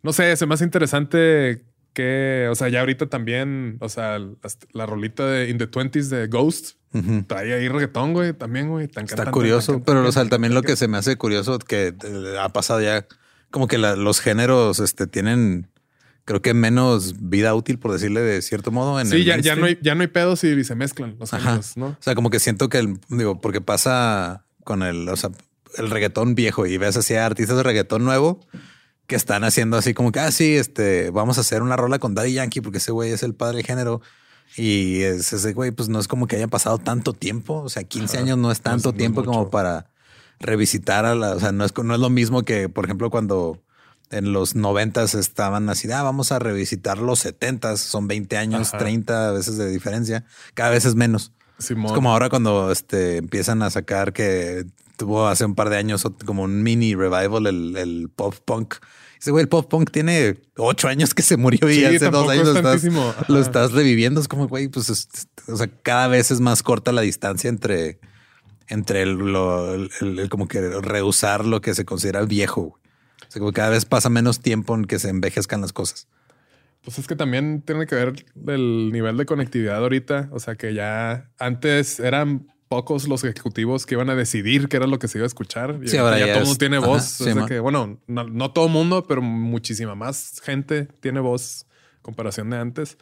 no sé, se me hace interesante que, o sea, ya ahorita también, o sea, las- la rolita de In the Twenties de Ghost Ujú. trae ahí reggaetón, güey, también, güey. tan, Está tan, tan, curioso, tan, pero o sea, también lo que se me hace curioso que eh, ha pasado ya, como que la- los géneros este, tienen, creo que menos vida útil, por decirle de cierto modo. En Sí, el ya, ya, no hay, ya no hay pedos y se mezclan los géneros, ¿no? O sea, como que siento que el, digo, porque pasa con el, o sea, el reggaetón viejo y ves así a artistas de reggaetón nuevo que están haciendo así como que, ah, sí, este, vamos a hacer una rola con Daddy Yankee porque ese güey es el padre del género. Y es ese güey, pues no es como que haya pasado tanto tiempo. O sea, 15 Ajá. años no es tanto no es tiempo como para revisitar a la. O sea, no es, no es lo mismo que, por ejemplo, cuando en los 90 estaban así, ah, vamos a revisitar los 70 son 20 años, Ajá. 30 veces de diferencia. Cada vez es menos. Simón. Es como ahora cuando este, empiezan a sacar que tuvo hace un par de años como un mini revival el, el pop punk. Ese güey, el pop punk tiene ocho años que se murió y Sí, hace dos años lo estás, lo reviviendo. Es como, güey, pues, es- o sea, cada vez es más corta la distancia entre, entre el, lo- el como que rehusar lo que se considera viejo. güey. O sea, como cada vez pasa menos tiempo en que se envejezcan las cosas. Pues es que también tiene que ver el nivel de conectividad ahorita. O sea, que ya antes eran pocos los ejecutivos que iban a decidir qué era lo que se iba a escuchar. Y Sí, ahorita ahora ya ya todo el mundo tiene ajá, voz. sí, de man. que, bueno, no, no todo mundo, pero muchísima más gente tiene voz en comparación de antes.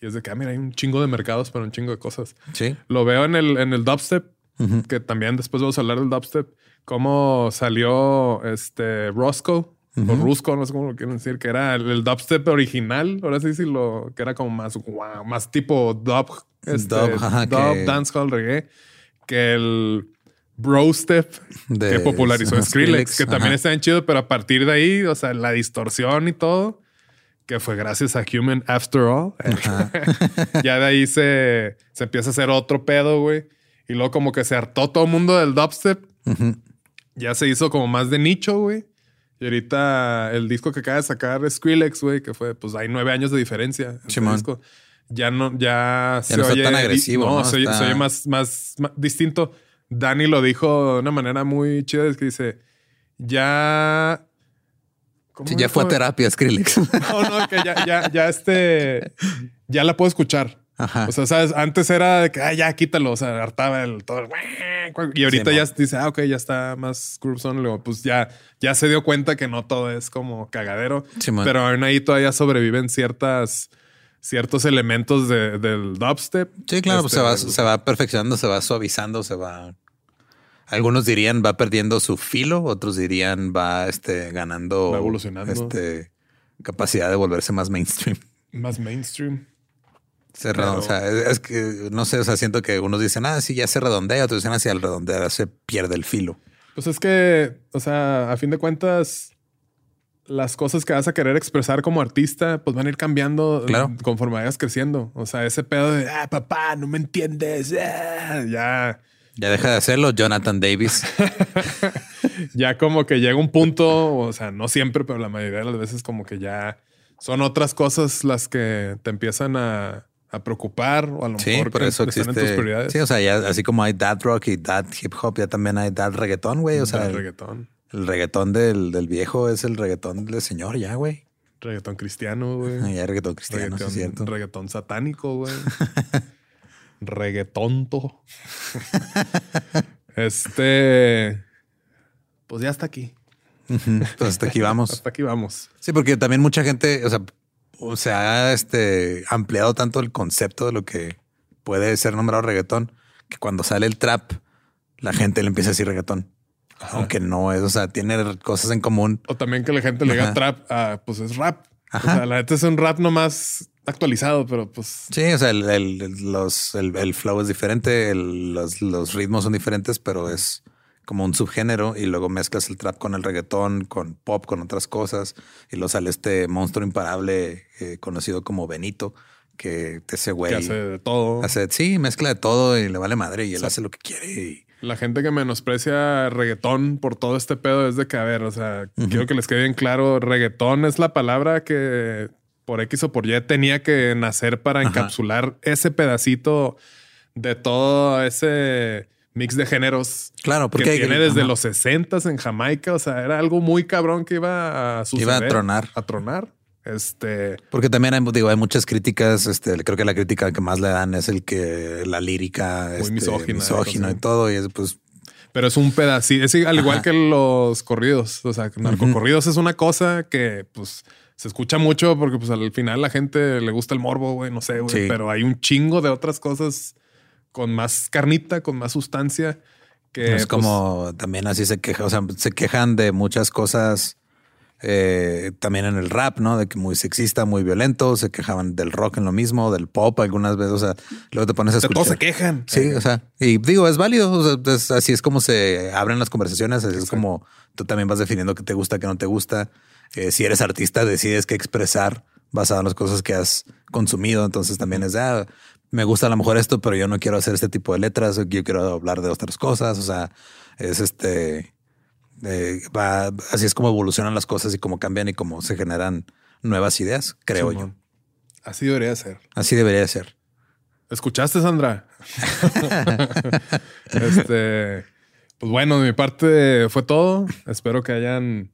Y es de que, ah, mira, hay un chingo de mercados para un chingo de cosas. Sí. Lo veo en el, en el dubstep, Ujú. que también después vamos a hablar del dubstep, cómo salió este Roscoe o. Rusco, no sé cómo lo quieren decir, que era el, el dubstep original, ahora sí, sí, lo que era como más, wow, más tipo dub, este, Dub, ajá, dub, que- dancehall, reggae, que el bro step De- que popularizó ajá, Skrillex, Skrillex, que también está chido, pero a partir de ahí, o sea, la distorsión y todo, que fue gracias a Human After All. Ya de ahí se, se empieza a hacer otro pedo, güey. Y luego como que se hartó todo el mundo del dubstep. Ujú. Ya se hizo como más de nicho, güey. Y ahorita el disco que acaba de sacar Skrillex, güey, que fue, pues hay nueve años de diferencia. Simón. disco. Ya no, ya, se no oye tan agresivo, No, ¿no? Se, oye- Está- se oye más, más, más distinto. Dani lo dijo de una manera muy chida, es que dice, ya... ¿cómo Sí, ya fue a terapia Skrillex. No, no, que ya, ya, ya este, ya la puedo escuchar. Ajá. O sea, sabes, antes era de que "Ay, ya quítalo, o sea, hartaba el todo. el Y ahorita Sí, ya dice, ah, ok, ya está más groove Luego, pues ya, ya se dio cuenta que no todo es como cagadero, Simón. pero aún ahí todavía sobreviven ciertas, ciertos elementos de- del dubstep. Sí, claro, pues Este, se va, del- se va perfeccionando, se va suavizando, se va. Algunos dirían va perdiendo su filo, otros dirían va este, ganando Va evolucionando. este, capacidad de volverse más mainstream. más mainstream. Se Pero- redon- o sea, es, que no sé, o sea, siento que unos dicen, ah, sí, ya se redondea, otros dicen, así al redondear se pierde el filo. Pues es que, o sea, a fin de cuentas, las cosas que vas a querer expresar como artista, pues van a ir cambiando Claro. conforme vayas creciendo. O sea, ese pedo de, ah, papá, no me entiendes. ah", ya, Ya deja de hacerlo, Jonathan Davis. ya como que llega un punto, o sea, no siempre, pero la mayoría de las veces como que ya son otras cosas las que te empiezan a, a preocupar o a lo Sí, mejor por que eso están en tus prioridades. Sí, o sea, ya así como hay dad rock y dad hip hop, ya también hay dad reggaetón, güey. O sea, el, reggaetón. el reggaetón del, del viejo es el reggaetón del señor, ya, güey. Reggaetón cristiano, güey. Ah, Ya reggaetón cristiano, sí reggaetón, es cierto. reggaetón satánico, güey. Reggaetonto. este. Pues ya hasta aquí. Pues hasta aquí vamos. Hasta aquí vamos. Sí, porque también mucha gente, o sea, o se ha este, ampliado tanto el concepto de lo que puede ser nombrado reggaetón, que cuando sale el trap, la gente le empieza a decir reggaetón. Aunque no es, o sea, tiene cosas en común. O también que la gente le diga trap, ah, pues es rap. Ajá. O sea, la neta es un rap nomás actualizado, pero pues Sí, o sea, el, el- los, el, el flow es diferente, los, los ritmos son diferentes, pero es como un subgénero y luego mezclas el trap con el reggaetón, con pop, con otras cosas y luego sale este monstruo imparable eh, conocido como Benito, que ese güey que hace de todo. hace, sí, mezcla de todo y le vale madre y él sea, hace lo que quiere. y- La gente que menosprecia reggaetón por todo este pedo es de que, a ver, o sea, quiero que les quede bien claro, reggaetón es la palabra que por X o por Y tenía que nacer para Ajá. encapsular ese pedacito de todo ese mix de géneros Claro, porque que tiene desde ajá. los 60 en Jamaica. O sea, era algo muy cabrón que iba a suceder. Iba a tronar. A tronar. Este, Porque también hay, digo, hay muchas críticas. Este, creo que la crítica que más le dan es el que la lírica Muy este, misógina, misógino y todo. Y es pues Pero es un pedacito, es al igual Ajá. que los corridos. O sea, narcocorridos es una cosa que pues se escucha mucho porque pues al final la gente le gusta el morbo, güey, no sé, güey. Sí. Pero hay un chingo de otras cosas con más carnita, con más sustancia. Que es pues, como también así se queja, o sea, se quejan de muchas cosas Eh, también en el rap, ¿no? De que muy sexista, muy violento, se quejaban del rock en lo mismo, del pop algunas veces, o sea, luego te pones a escuchar. todos se quejan. Sí, o sea, y digo, es válido, o sea, es- así es como se abren las conversaciones, así es como tú también vas definiendo qué te gusta, qué no te gusta. Eh, si eres artista, decides qué expresar basado en las cosas que has consumido, entonces también es de, ah, me gusta a lo mejor esto, pero yo no quiero hacer este tipo de letras, yo quiero hablar de otras cosas, o sea, es este, eh, va, así es como evolucionan las cosas y cómo cambian y cómo se generan nuevas ideas, creo yo. Así debería ser. Así debería de ser. ¿Escuchaste, Sandra? este, pues bueno, de mi parte fue todo. Espero que hayan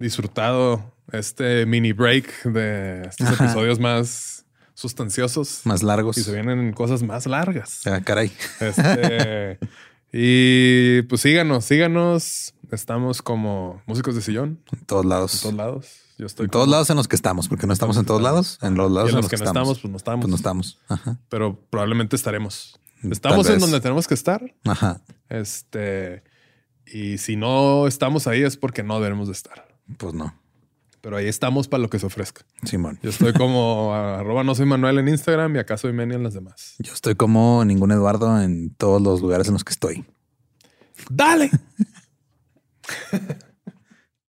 disfrutado este mini break de estos Ajá. episodios más sustanciosos. Más largos. Y se vienen cosas más largas. Ah, caray. Este, y pues síganos, síganos. Estamos como músicos de sillón En todos lados. en todos lados. Yo estoy En todos lados en los que estamos, porque no estamos en todos lados. En los lados Y en en los que no estamos, pues no estamos. Pues no estamos. Ajá. Pero probablemente estaremos. Estamos en donde tenemos que estar. Ajá. Este, y si no estamos ahí es porque no debemos de estar. Pues no. Pero ahí estamos para lo que se ofrezca. Simón. Yo estoy como arroba no soy Manuel en Instagram y acá soy Meni en las demás. Yo estoy como ningún Eduardo en todos los lugares en los que estoy. ¡Dale!